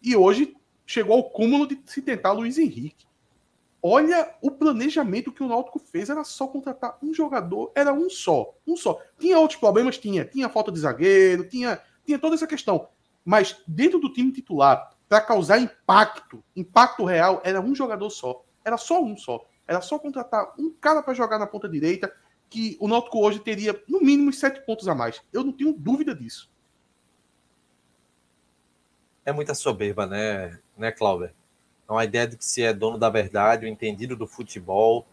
Speaker 3: E hoje chegou ao cúmulo de se tentar Luiz Henrique. Olha o planejamento que o Náutico fez, era só contratar um jogador, era um só, um só. Tinha outros problemas, tinha, tinha falta de zagueiro, tinha, tinha toda essa questão. Mas dentro do time titular, para causar impacto, impacto real, era um jogador só. Era só um só. Era só contratar um cara para jogar na ponta direita, que o Náutico hoje teria no mínimo sete pontos a mais. Eu não tenho dúvida disso.
Speaker 1: É muita soberba, né, né, Cláudio? É uma ideia de que se é dono da verdade, o entendido do futebol,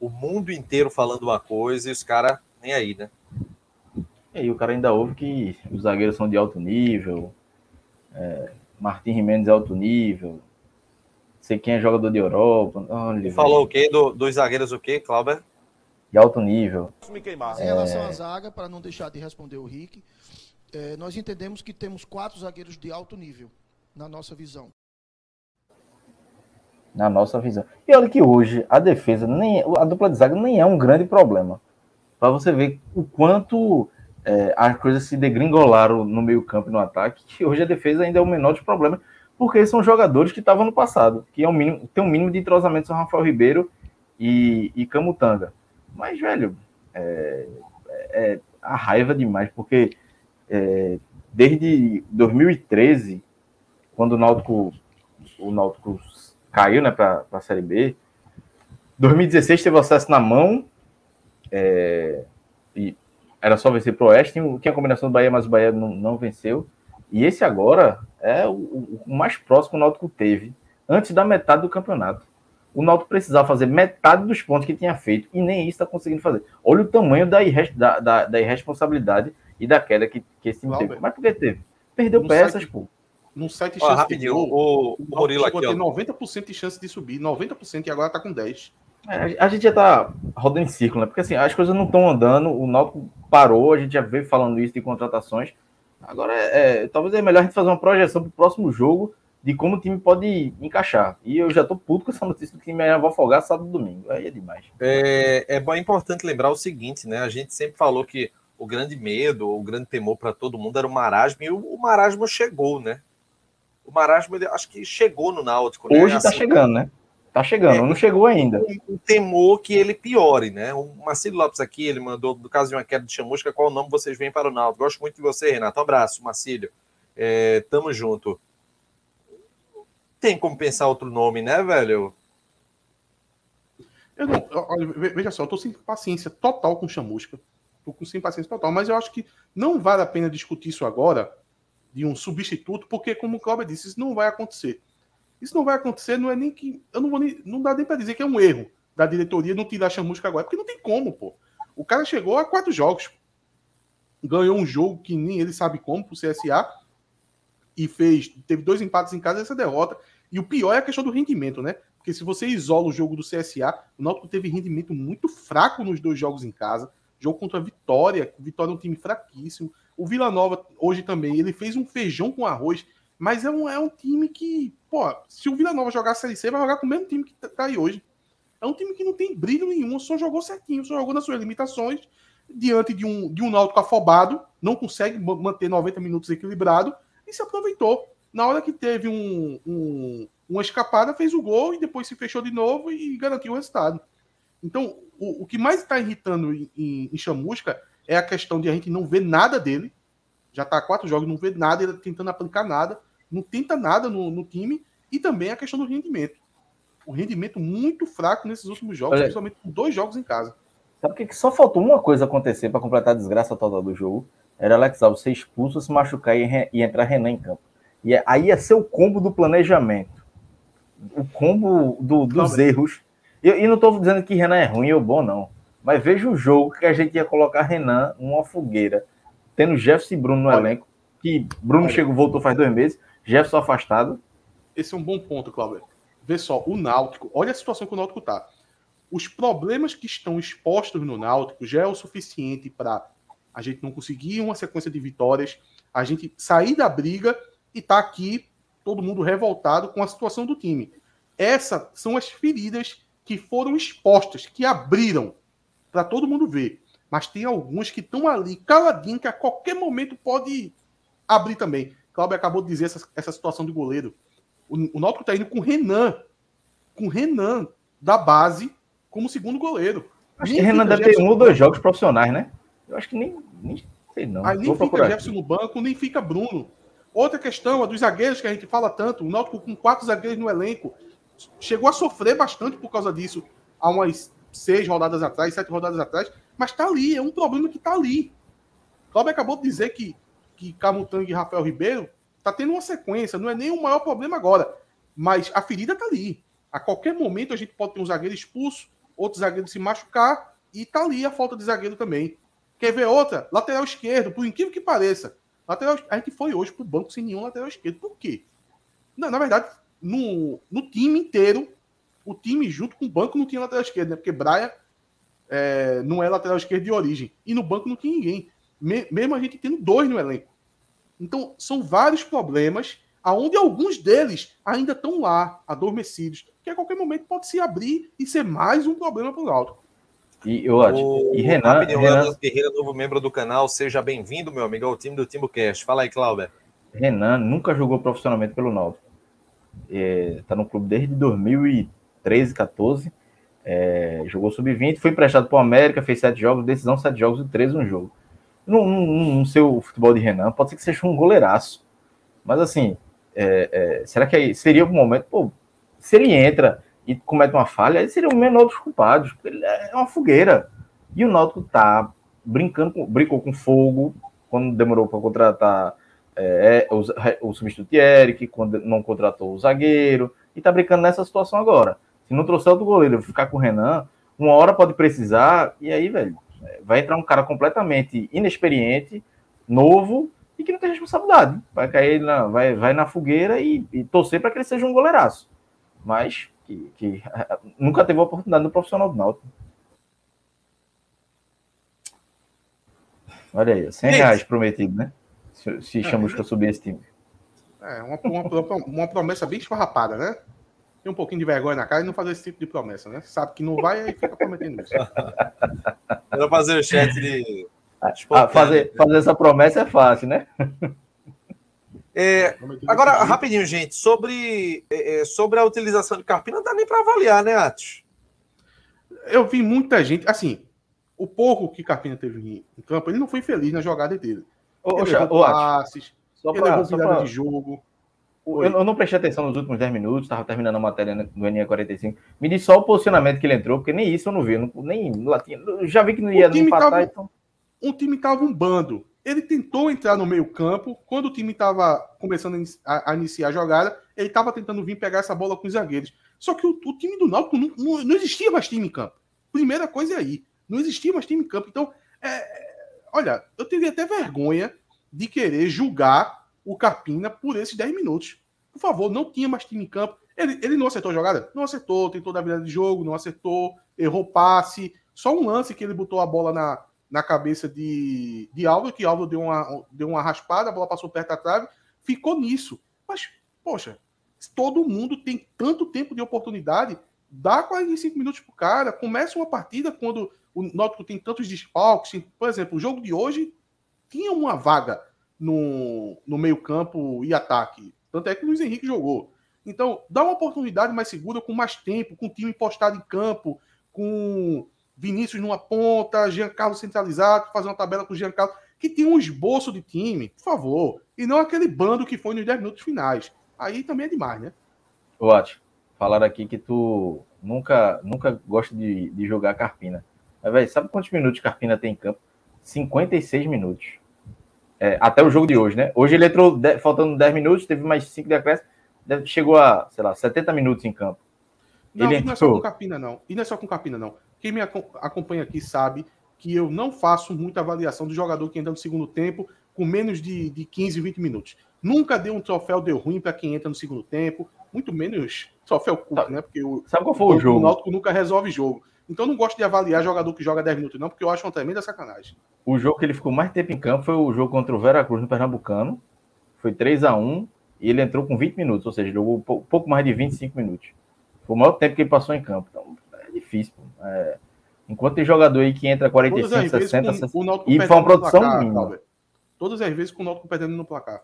Speaker 1: o mundo inteiro falando uma coisa e os caras nem aí, né?
Speaker 2: E aí o cara ainda ouve que os zagueiros são de alto nível, é, Martim Jimenez é alto nível. Sei quem é jogador de Europa.
Speaker 1: Olha, falou o quê? Do, dos zagueiros o quê, Cláudio?
Speaker 2: De alto nível.
Speaker 4: Em relação à zaga, para não deixar de responder o Rick, é, nós entendemos que temos quatro zagueiros de alto nível, na nossa visão.
Speaker 2: Na nossa visão. E olha que hoje a defesa, nem, a dupla de zaga nem é um grande problema. Para você ver o quanto é, as coisas se degringolaram no meio campo e no ataque, que hoje a defesa ainda é o menor dos problemas, porque são jogadores que estavam no passado, que é mínimo, tem um mínimo de entrosamento com Rafael Ribeiro e, e Camutanga. Mas, velho, é, é a raiva demais, porque é, desde 2013, quando o Náutico, o Náutico caiu né, para a Série B, 2016 teve acesso na mão, é, e era só vencer pro Oeste, tinha a combinação do Bahia, mas o Bahia não, não venceu. E esse agora é o, o, mais próximo que o Náutico teve, antes da metade do campeonato. O Náutico precisava fazer metade dos pontos que tinha feito, e nem isso está conseguindo fazer. Olha o tamanho da, irres, da, da, da, irresponsabilidade e da queda que, que esse time teve. Mas por que teve? Perdeu no peças, site, pô.
Speaker 3: Num site de chance de gol, o, o, o Murilo aqui, ó. 90% de chance de subir, 90% e agora está com 10%.
Speaker 2: É, a gente já tá rodando em círculo, né? Porque assim, as coisas não estão andando, o Náutico parou, a gente já veio falando isso de contratações. Agora, é, é, talvez é melhor a gente fazer uma projeção para o próximo jogo de como o time pode encaixar. E eu já tô puto com essa notícia do que time vai afogar sábado e domingo. Aí é demais.
Speaker 1: É, é é importante lembrar o seguinte, né? A gente sempre falou que o grande medo, o grande temor para todo mundo era o marasmo, e o, o marasmo chegou, né? O marasmo, acho que chegou no Náutico.
Speaker 2: Né? Hoje está assim, chegando, né? Tá chegando, é, não chegou ainda.
Speaker 1: Um, um, temor que ele piore, né? O Marcelo Lopes aqui, ele mandou, no caso de uma queda de chamusca, qual nome vocês vêm para o Náutico? Gosto muito de você, Renato. Um abraço, Marcílio. É, tamo junto. Tem como pensar outro nome, né, velho?
Speaker 3: Eu não, olha, veja só, eu tô sem paciência total com chamusca. Com sem paciência total, mas eu acho que não vale a pena discutir isso agora de um substituto, porque, como o Cláudio disse, isso não vai acontecer. Isso não vai acontecer, não é nem que. Eu não vou nem. Não dá nem para dizer que é um erro da diretoria não tirar chamusca agora, porque não tem como, pô. O cara chegou a quatro jogos. Ganhou um jogo que nem ele sabe como pro CSA. E fez. Teve dois empates em casa essa derrota. E o pior é a questão do rendimento, né? Porque se você isola o jogo do CSA, o Náutico teve rendimento muito fraco nos dois jogos em casa. Jogo contra a Vitória, Vitória é um time fraquíssimo. O Vila Nova, hoje também, ele fez um feijão com arroz, mas é um, é um time que, pô, se o Vila Nova jogar a Série C, vai jogar com o mesmo time que tá aí hoje. É um time que não tem brilho nenhum, só jogou certinho, só jogou nas suas limitações, diante de um, de um Náutico afobado, não consegue manter 90 minutos equilibrado, e se aproveitou. Na hora que teve um, um, uma escapada, fez o gol e depois se fechou de novo e garantiu o resultado. Então, o, o que mais está irritando em, em, em Chamusca é a questão de a gente não ver nada dele. Já está há quatro jogos, não vê nada, ele tá tentando aplicar nada não tenta nada no, no time, e também a questão do rendimento. O rendimento muito fraco nesses últimos jogos, Olha, principalmente com dois jogos em casa.
Speaker 2: Sabe que só faltou uma coisa acontecer para completar a desgraça total do jogo? Era Alex Alves ser expulso, se machucar e, e entrar Renan em campo. E aí ia ser o combo do planejamento. O combo do, dos não, erros. E, e não estou dizendo que Renan é ruim ou bom, não. Mas veja o jogo que a gente ia colocar Renan numa fogueira, tendo Jefferson e Bruno no Olha, elenco, que Bruno Olha, chegou, voltou faz dois meses, Jefferson afastado.
Speaker 3: Esse é um bom ponto, Cláudio. Vê só, o Náutico, olha a situação que o Náutico está. Os problemas que estão expostos no Náutico já é o suficiente para a gente não conseguir uma sequência de vitórias, a gente sair da briga e tá aqui todo mundo revoltado com a situação do time. Essas são as feridas que foram expostas, que abriram para todo mundo ver. Mas tem alguns que estão ali caladinho que a qualquer momento pode abrir também. Cláudio acabou de dizer essa, essa situação do goleiro. O, o Náutico está indo com o Renan, com o Renan da base como segundo goleiro.
Speaker 2: Acho que Renan deve ter um ou dois jogos profissionais, né? Eu acho que nem, nem
Speaker 3: sei não. Aí nem Vou fica Jefferson no banco, nem fica Bruno. Outra questão, a dos zagueiros que a gente fala tanto, o Náutico com quatro zagueiros no elenco, chegou a sofrer bastante por causa disso há umas seis rodadas atrás, sete rodadas atrás, mas tá ali, é um problema que tá ali. Cláudio acabou de dizer que que Camutanga e Rafael Ribeiro tá tendo uma sequência, não é nem o maior problema agora, mas a ferida tá ali. A qualquer momento a gente pode ter um zagueiro expulso, outro zagueiro se machucar e tá ali a falta de zagueiro também. Quer ver outra? Lateral esquerdo, por incrível que pareça. Lateral, a gente foi hoje pro banco sem nenhum lateral esquerdo. Por quê? Na, na verdade, no, no time inteiro, o time junto com o banco não tinha lateral esquerdo, né? Porque Braia é, não é lateral esquerdo de origem. E no banco não tinha ninguém. Me, mesmo a gente tendo dois no elenco. Então, são vários problemas, aonde alguns deles ainda estão lá, adormecidos, que a qualquer momento pode se abrir e ser mais um problema para o Náutico.
Speaker 1: E, eu, o, e Renan, Renan... Guerreiro, novo membro do canal, seja bem-vindo, meu amigo, ao time do TimoCast. Fala aí, Cláudio.
Speaker 2: Renan nunca jogou profissionalmente pelo Náutico. É, no clube desde 2013, 14. É, jogou sub-20, foi emprestado para o América, fez sete jogos, decisão, sete jogos e três um jogo não, não, não sei o futebol de Renan, pode ser que seja um goleiraço. Mas assim, é, é, será que seria o momento? Pô, se ele entra e comete uma falha, ele seria o menor dos culpados. Ele é uma fogueira. E o Náutico tá brincando, brincou com fogo quando demorou para contratar é, é, o, o substituto Eric, quando não contratou o zagueiro, e tá brincando nessa situação agora. Se não trouxer outro goleiro, ficar com o Renan, uma hora pode precisar, e aí, velho, Vai entrar um cara completamente inexperiente, novo e que não tem responsabilidade. Vai cair na, vai, vai na fogueira e, e torcer para que ele seja um goleiraço. Mas que, que nunca teve a oportunidade no profissional do Náutico. Olha aí, 100 reais prometido, né? Se, se é, para subir esse time.
Speaker 3: É, uma, uma, uma promessa bem esfarrapada, né? tem um pouquinho de vergonha na cara e não fazer esse tipo de promessa, né? Sabe que não vai e fica prometendo isso.
Speaker 1: Vou fazer o chat de.
Speaker 2: Ah, fazer, fazer essa promessa é fácil, né?
Speaker 1: É, agora, rapidinho, gente, sobre, é, é, sobre a utilização de Carpina, não dá nem para avaliar, né, Atos?
Speaker 3: Eu vi muita gente, assim, o pouco que Carpina teve em campo, ele não foi feliz na jogada dele. Ô, ô, passes, só ele pra,
Speaker 2: pra... de jogo. Eu, eu, não prestei atenção nos últimos 10 minutos, estava terminando a matéria no NE45. Me disse só o posicionamento que ele entrou, porque nem isso eu não vi. Não, nem latinha. Já vi que não ia o
Speaker 3: empatar, tava, então... Um time estava um bando. Ele tentou entrar no meio-campo. Quando o time estava começando a, a, iniciar a jogada, ele estava tentando vir pegar essa bola com os zagueiros. Só que o, o time do Náutico não, não, não, existia mais time em campo. Primeira coisa é aí. Não existia mais time em campo. Então, é, olha, eu teria até vergonha de querer julgar o Carpina por esses 10 minutos. Por favor, não tinha mais time em campo. Ele, ele não acertou a jogada? Não acertou, tentou dar vida de jogo, não acertou, errou passe. Só um lance que ele botou a bola na, na cabeça de, de que Álvaro deu uma, deu uma raspada, a bola passou perto da trave, ficou nisso. Mas, poxa, todo mundo tem tanto tempo de oportunidade, dá 45 minutos pro cara, começa uma partida quando o Náutico tem tantos desfalques. Por exemplo, o jogo de hoje tinha uma vaga no, no meio-campo e ataque. Tanto é que o Luiz Henrique jogou. Então, dá uma oportunidade mais segura, com mais tempo, com o time postado em campo, com Vinícius numa ponta, Giancarlo centralizado, fazer uma tabela com o Giancarlo, que tem um esboço de time, por favor. E não aquele bando que foi nos 10 minutos finais. Aí também é demais, né?
Speaker 2: Ótimo. Falaram aqui que tu nunca, nunca gosta de, de jogar Carpina. Mas, sabe quantos minutos Carpina tem em campo? 56 minutos. É, até o jogo de hoje, né? Hoje ele entrou faltando 10 minutos, teve mais 5 de acréscimo, chegou a, sei lá, 70 minutos em campo.
Speaker 3: Não, ele não é só com Carpina, não. E não é só com Carpina, não. Quem me acompanha aqui sabe que eu não faço muita avaliação do jogador que entra no segundo tempo com menos de, de 15, 20 minutos. Nunca deu um troféu deu ruim para quem entra no segundo tempo, muito menos troféu curto, né? Porque o,
Speaker 2: Sabe qual foi o, o jogo? O
Speaker 3: Náutico nunca resolve jogo. Então não gosto de avaliar jogador que joga 10 minutos, não, porque eu acho uma tremenda sacanagem.
Speaker 2: O jogo que ele ficou mais tempo em campo foi o jogo contra o Veracruz no Pernambucano. Foi 3 a 1 e ele entrou com 20 minutos, ou seja, jogou pouco mais de 25 minutos. Foi o maior tempo que ele passou em campo. Então é difícil. É... Enquanto tem jogador aí que entra 45, 60, 60 e foi uma produção placar, mínima.
Speaker 3: Todas as vezes com o Náutico perdendo no placar.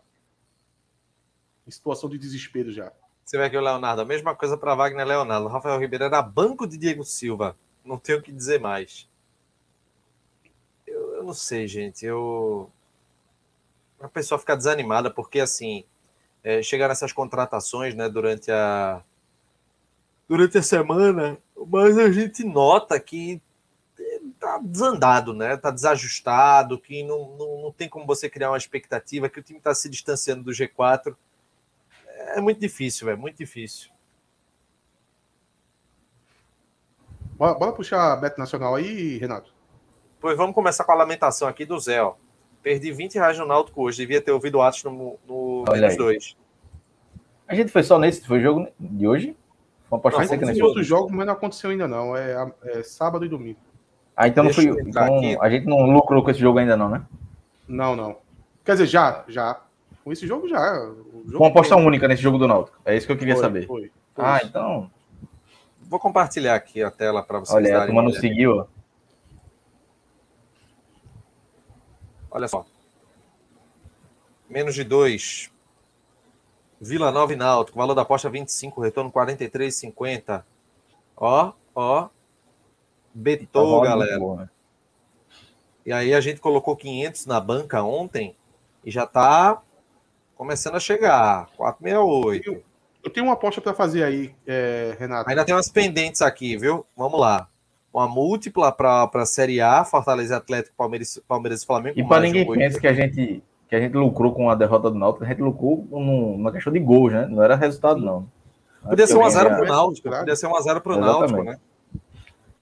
Speaker 3: Em situação de desespero já.
Speaker 1: Você vê aqui o Leonardo, a mesma coisa para Wagner Leonardo. Rafael Ribeiro era banco de Diego Silva não tenho o que dizer mais. Eu, eu não sei, gente. Eu. A pessoa fica desanimada, porque assim, é, chegar nessas contratações, né, durante a. Durante a semana, mas a gente nota que tá desandado, né? Tá desajustado, que não, não, não tem como você criar uma expectativa, que o time está se distanciando do G4. É muito difícil, é muito difícil.
Speaker 3: Bora, bora puxar a Beto Nacional aí, Renato.
Speaker 1: Pois vamos começar com a lamentação aqui do Zé. Ó. Perdi 20 reais no Náutico hoje. Devia ter ouvido o Atos no, no menos dois.
Speaker 2: A gente foi só nesse foi o jogo de hoje?
Speaker 3: Foi uma aposta seca nesse jogo. outros jogos, mas não aconteceu ainda não. É, é sábado e domingo.
Speaker 2: Ah, então, não foi, então a gente não lucrou com esse jogo ainda não, né?
Speaker 3: Não, não. Quer dizer, já, já. Com esse jogo já.
Speaker 2: Jogo com uma aposta foi... única nesse jogo do Náutico. É isso que eu queria foi, saber. Foi, ah, então
Speaker 1: Vou compartilhar aqui a tela para vocês.
Speaker 2: Olha, a turma não seguiu.
Speaker 1: Olha só. Menos de 2. Vila Nova e Náutico. Valor da aposta 25, retorno 43,50. Ó, ó. Betou, tá galera. Boa, E aí a gente colocou 500 na banca ontem e já tá começando a chegar. 468.
Speaker 3: Eu tenho uma aposta para fazer aí, é, Renato.
Speaker 1: Ainda tem umas pendentes aqui, viu? Vamos lá. Uma múltipla para a Série A, Fortaleza Atlético, Palmeiras, Palmeiras e Flamengo.
Speaker 2: E para ninguém um pense que a gente que a gente lucrou com a derrota do Náutico, a gente lucrou numa questão de gols, né? Não era resultado, não.
Speaker 1: Podia ser 1x0 para o Náutico. Podia ser 1x0 para o Náutico, né?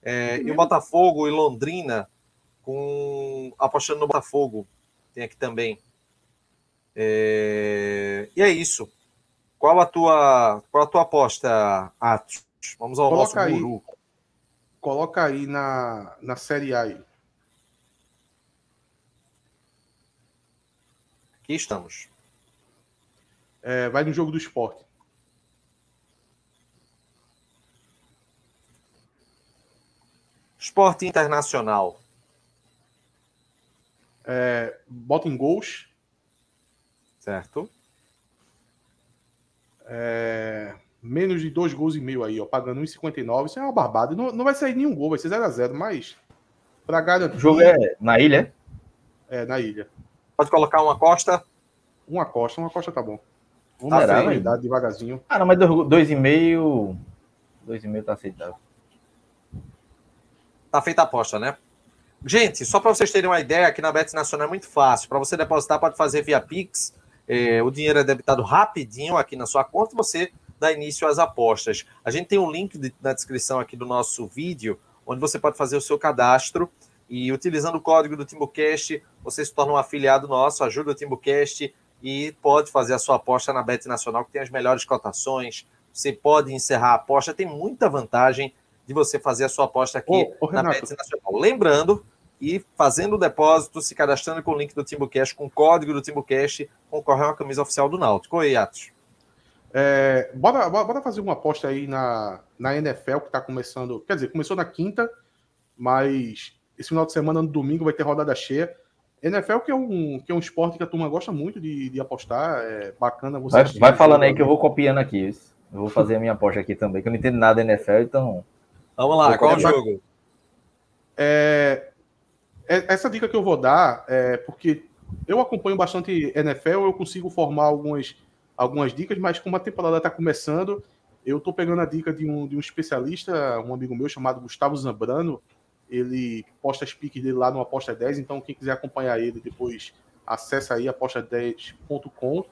Speaker 1: É, e o Botafogo e Londrina, com apostando no Botafogo, tem aqui também. É, e é isso. Qual a tua, qual a tua aposta, Atos? Vamos ao coloca nosso guru.
Speaker 3: Aí, coloca aí na, na Série A. Aí.
Speaker 1: Aqui estamos.
Speaker 3: É, vai no jogo do esporte.
Speaker 1: Esporte Internacional.
Speaker 3: É, bota em gols.
Speaker 1: Certo.
Speaker 3: É, menos de dois gols e meio aí, ó, pagando 1,59. Isso é uma barbada. Não, não vai sair nenhum gol, vai ser 0x0, mas para garantir.
Speaker 2: O jogo é na ilha?
Speaker 3: É, na ilha.
Speaker 1: Pode colocar uma costa?
Speaker 3: Uma costa, uma costa tá bom. Vamos ah, na idade devagarzinho.
Speaker 2: Ah, não, mas 2,5. 2,5 tá aceitável.
Speaker 1: Tá feita a aposta, né? Gente, só para vocês terem uma ideia, aqui na Bet Nacional é muito fácil. Para você depositar, pode fazer via Pix. É, o dinheiro é debitado rapidinho aqui na sua conta e você dá início às apostas. A gente tem um link de, na descrição aqui do nosso vídeo, onde você pode fazer o seu cadastro e utilizando o código do TimbuCast, você se torna um afiliado nosso, ajuda o TimbuCast e pode fazer a sua aposta na Bet Nacional, que tem as melhores cotações. Você pode encerrar a aposta, tem muita vantagem de você fazer a sua aposta aqui ô, ô, na Bet Nacional. Lembrando e fazendo o depósito, se cadastrando com o link do TimbuCast, com o código do TimbuCast, concorre a uma camisa oficial do Náutico. Oi, Atos.
Speaker 3: É, bora, bora fazer uma aposta aí na, na NFL, que está começando. Quer dizer, começou na quinta, mas esse final de semana, no domingo, vai ter rodada cheia. NFL, que é um, que é um esporte que a turma gosta muito de, de apostar, é bacana você.
Speaker 2: Vai, vai falando aí que eu vou copiando aqui. Eu vou fazer a minha aposta aqui também, que eu não entendo nada da NFL, então.
Speaker 1: Vamos lá, qual é o jogo?
Speaker 3: É, essa dica que eu vou dar é porque eu acompanho bastante NFL, eu consigo formar algumas algumas dicas, mas como a temporada está começando, eu estou pegando a dica de um, de um especialista, um amigo meu chamado Gustavo Zambrano. Ele posta as piques dele lá no Aposta 10, então quem quiser acompanhar ele depois acessa aí aposta10.com.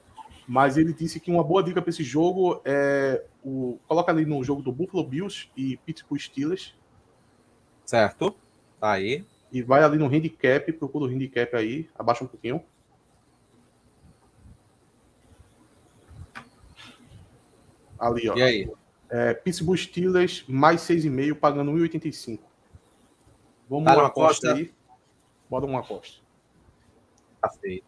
Speaker 3: Mas ele disse que uma boa dica para esse jogo é o coloca ali no jogo do Buffalo Bills e Pittsburgh Steelers.
Speaker 1: Certo. Tá aí.
Speaker 3: E vai ali no handicap, procura o handicap aí, abaixa um pouquinho. Ali, ó.
Speaker 1: E aí?
Speaker 3: É, Pittsburgh Steelers, mais 6,5, pagando 1,85. Vamos
Speaker 1: uma aposta aí.
Speaker 3: Bora uma aposta.
Speaker 1: Tá feito.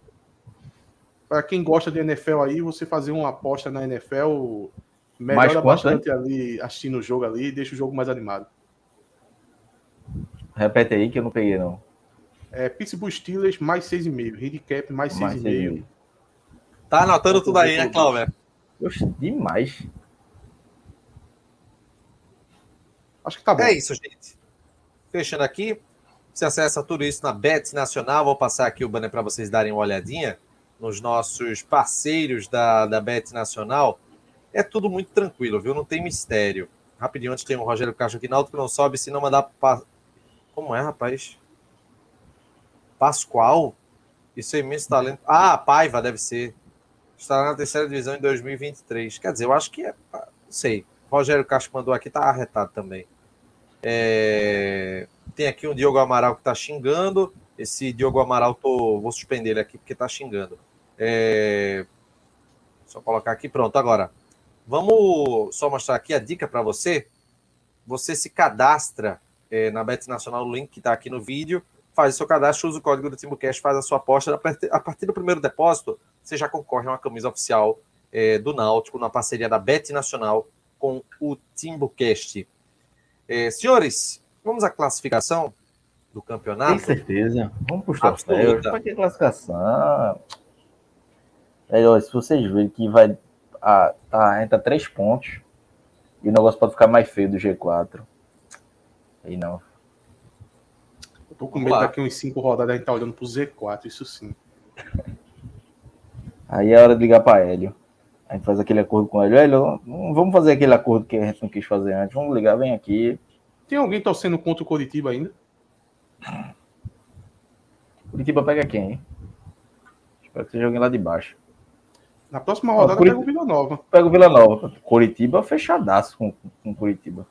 Speaker 3: Para quem gosta de NFL aí, você fazer uma aposta na NFL melhora mais bastante ali assistindo o jogo ali, deixa o jogo mais animado.
Speaker 2: Repete aí que eu não peguei, não.
Speaker 3: É, Pittsburgh Steelers mais 6,5. Handicap mais 6,5.
Speaker 1: Tá anotando tudo aí, né, Cláudio?
Speaker 2: Demais.
Speaker 3: Acho que tá bom.
Speaker 1: É isso, gente. Fechando aqui. Você acessa tudo isso na Bet Nacional. Vou passar aqui o banner para vocês darem uma olhadinha nos nossos parceiros da, da Bet Nacional. É tudo muito tranquilo, viu? Não tem mistério. Rapidinho, antes tem o Rogério Castro aqui na alto que não sobe, se não mandar. Como é, rapaz? Pascoal? Isso é imenso talento. Ah, Paiva deve ser. Estará na terceira divisão em 2023. Quer dizer, eu acho que é. Não sei. Rogério Castro mandou aqui, tá arretado também. É... Tem aqui um Diogo Amaral que tá xingando. Esse Diogo Amaral, tô... vou suspender ele aqui porque tá xingando. É... Só colocar aqui, pronto. Agora, vamos só mostrar aqui a dica para você. Você se cadastra é, na Bet Nacional, o link que está aqui no vídeo. Faz o seu cadastro, usa o código do TimbuCast, faz a sua aposta. A partir do primeiro depósito, você já concorre a uma camisa oficial é, do Náutico, na parceria da Bet Nacional com o Timbucast. É, senhores, vamos à classificação do campeonato?
Speaker 2: Com certeza. Vamos para os troféus. Para que classificação? É, se vocês verem que vai a, tá, entra três pontos e o negócio pode ficar mais feio do G4. Aí não.
Speaker 3: Eu tô com medo daqui uns cinco rodadas a gente tá olhando pro Z4, isso sim.
Speaker 2: Aí é hora de ligar para Hélio. A gente faz aquele acordo com ele. Hélio, vamos fazer aquele acordo que a gente não quis fazer antes. Vamos ligar, vem aqui.
Speaker 3: Tem alguém torcendo contra o Curitiba ainda?
Speaker 2: Curitiba pega quem, hein? Espero que seja alguém lá de baixo.
Speaker 3: Na próxima rodada Curit... pega o Vila Nova.
Speaker 2: Pega o Vila Nova. Curitiba fechadaço com, com Curitiba.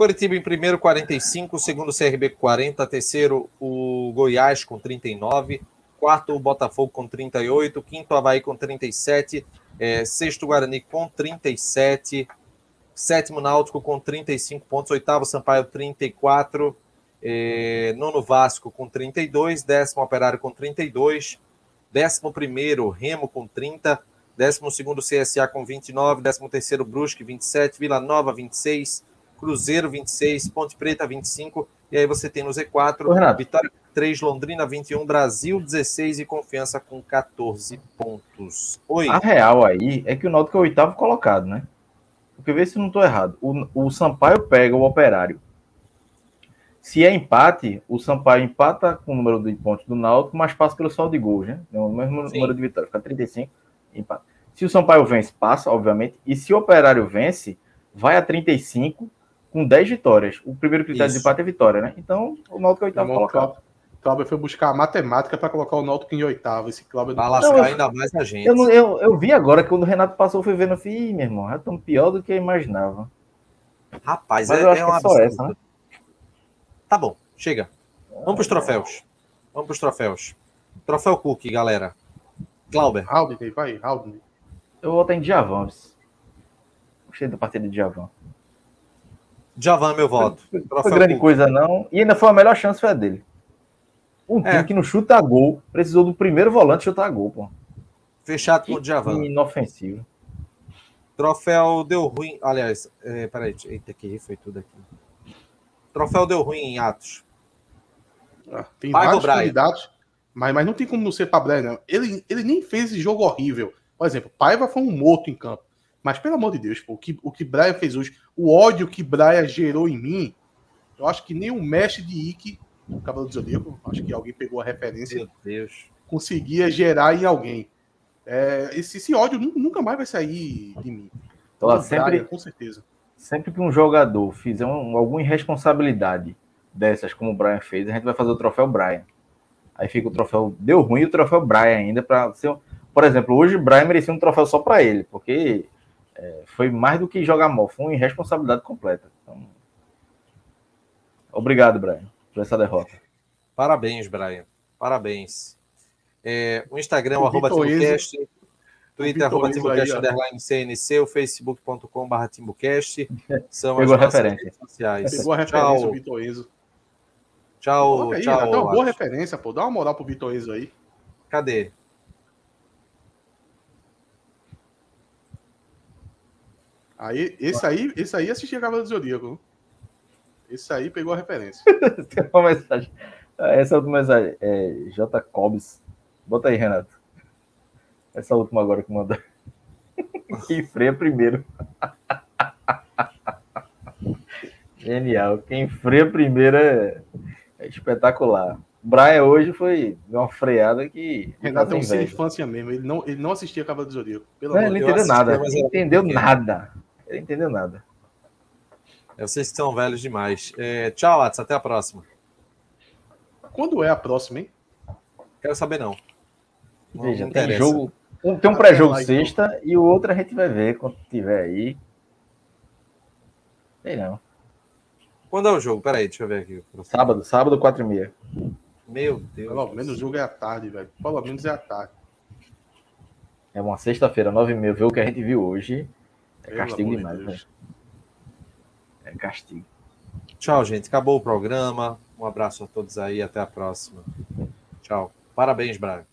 Speaker 1: Curitiba em primeiro, 45. Segundo, CRB, 40. Terceiro, o Goiás com 39 quarto o Botafogo com 38, quinto Havaí com 37, é, sexto Guarani com 37, sétimo Náutico com 35 pontos, oitavo Sampaio 34, é, nono Vasco com 32, décimo Operário com 32, décimo primeiro Remo com 30, décimo segundo CSA com 29, décimo terceiro Brusque 27, Vila Nova 26, Cruzeiro 26, Ponte Preta 25, e aí você tem no Z4
Speaker 2: Ô,
Speaker 1: Vitória 3, Londrina 21, Brasil 16 e Confiança com 14 pontos.
Speaker 2: Oi. A real aí é que o Náutico é o oitavo colocado, né? Porque vê se não estou errado. O, o Sampaio pega o Operário. Se é empate, o Sampaio empata com o número de pontos do Náutico, mas passa pelo saldo de gols, né? O mesmo Sim. número de vitórias, fica 35 empate. Se o Sampaio vence, passa, obviamente. E se o Operário vence, vai a 35 com 10 vitórias. O primeiro critério Isso. de empate é vitória, né? Então, o Náutico é oitavo colocado.
Speaker 3: Cláudio foi buscar a matemática para colocar o Náutico em oitavo. Esse Cláudio
Speaker 1: vai lascar não, ainda mais a gente.
Speaker 2: Eu, eu, eu, vi agora que quando o Renato passou, fui vendo, eu falei, meu irmão, é tão pior do que eu imaginava.
Speaker 1: Rapaz, Mas é, eu acho é que é só essa, né? Tá bom, chega. Vamos para os troféus. Vamos para os troféus. Troféu Cook, galera. Glauber.
Speaker 3: Haldney, vai, Haldney.
Speaker 2: Eu vou estar em Djavan. Gostei da partida de Djavan.
Speaker 1: Djavan, meu voto.
Speaker 2: Não foi grande coisa, não. E ainda foi a melhor chance, foi a dele. Um é. time que não chuta a gol, precisou do primeiro volante chutar a gol, pô.
Speaker 1: Fechado com o Djavan.
Speaker 2: Inofensivo.
Speaker 1: Troféu deu ruim. Aliás, é, peraí, eita, que foi tudo aqui. Troféu deu ruim em Atos.
Speaker 3: Ah, tem vários candidatos, mas, mas não tem como não ser Pablé, não. Ele, ele nem fez esse jogo horrível. Por exemplo, Paiva foi um morto em campo. Mas, pelo amor de Deus, pô, o, que, o que Braia fez hoje, o ódio que Braia gerou em mim, eu acho que nem o mestre de Ike o Cavalo do Zodíaco, acho que alguém pegou a referência.
Speaker 1: Meu Deus.
Speaker 3: Conseguia gerar em alguém. É, esse, esse, ódio nunca mais vai sair de mim.
Speaker 2: Então, sempre, com certeza. Sempre que um jogador fizer um, alguma irresponsabilidade dessas, como o Brian fez, a gente vai fazer o troféu Brian. Aí fica o troféu deu ruim e o troféu Brian ainda para ser. Por exemplo, hoje o Brian merecia um troféu só para ele, porque é, foi mais do que jogar mal, foi uma irresponsabilidade completa. Então... Obrigado, Brian por essa derrota.
Speaker 1: Parabéns, Brian. Parabéns. É, o Instagram, o arroba TimbuCast, Twitter, arroba TimbuCast, underline CNC, o facebook.com barra TimbuCast.
Speaker 2: São Pegou as referência.
Speaker 3: sociais. Pegou a referência, tchau. o Vitor Enzo.
Speaker 1: Tchau, aí, tchau.
Speaker 3: Uma boa referência, pô. Dá uma moral pro Vitor Enzo aí.
Speaker 1: Cadê?
Speaker 3: Aí, esse aí, esse aí assistia Cavalo do Zodíaco. Esse aí pegou a referência.
Speaker 2: Tem uma mensagem. Essa outra mensagem é J. Cobbs. Bota aí, Renato. Essa última agora que mandou. Quem freia primeiro. Genial. Quem freia primeiro é, é espetacular. Brian hoje foi uma freada que.
Speaker 3: Renato é um ser infância mesmo. Ele não, ele não assistia Cavalo do Zodíaco.
Speaker 2: Pelo não, ele não entendeu nada. Ele entendeu nada. Ele entendeu nada.
Speaker 1: Vocês que são velhos demais. É, tchau, Atos. Até a próxima.
Speaker 3: Quando é a próxima, hein?
Speaker 1: Quero saber, não.
Speaker 2: não Veja, não tem jogo. Um, tem um pré-jogo sexta então. e o outro a gente vai ver quando tiver aí. Sei não.
Speaker 1: Quando é o jogo? Peraí, deixa eu ver aqui.
Speaker 2: Sábado, sábado, 4 e meia.
Speaker 1: Meu Deus.
Speaker 3: Pelo menos o jogo é à tarde, velho. Pelo menos é à tarde.
Speaker 2: É uma sexta-feira, 9 e meia. Ver o que a gente viu hoje. É castigo demais, velho. É castigo.
Speaker 1: Tchau, gente. Acabou o programa. Um abraço a todos aí. Até a próxima. Tchau. Parabéns, Braga.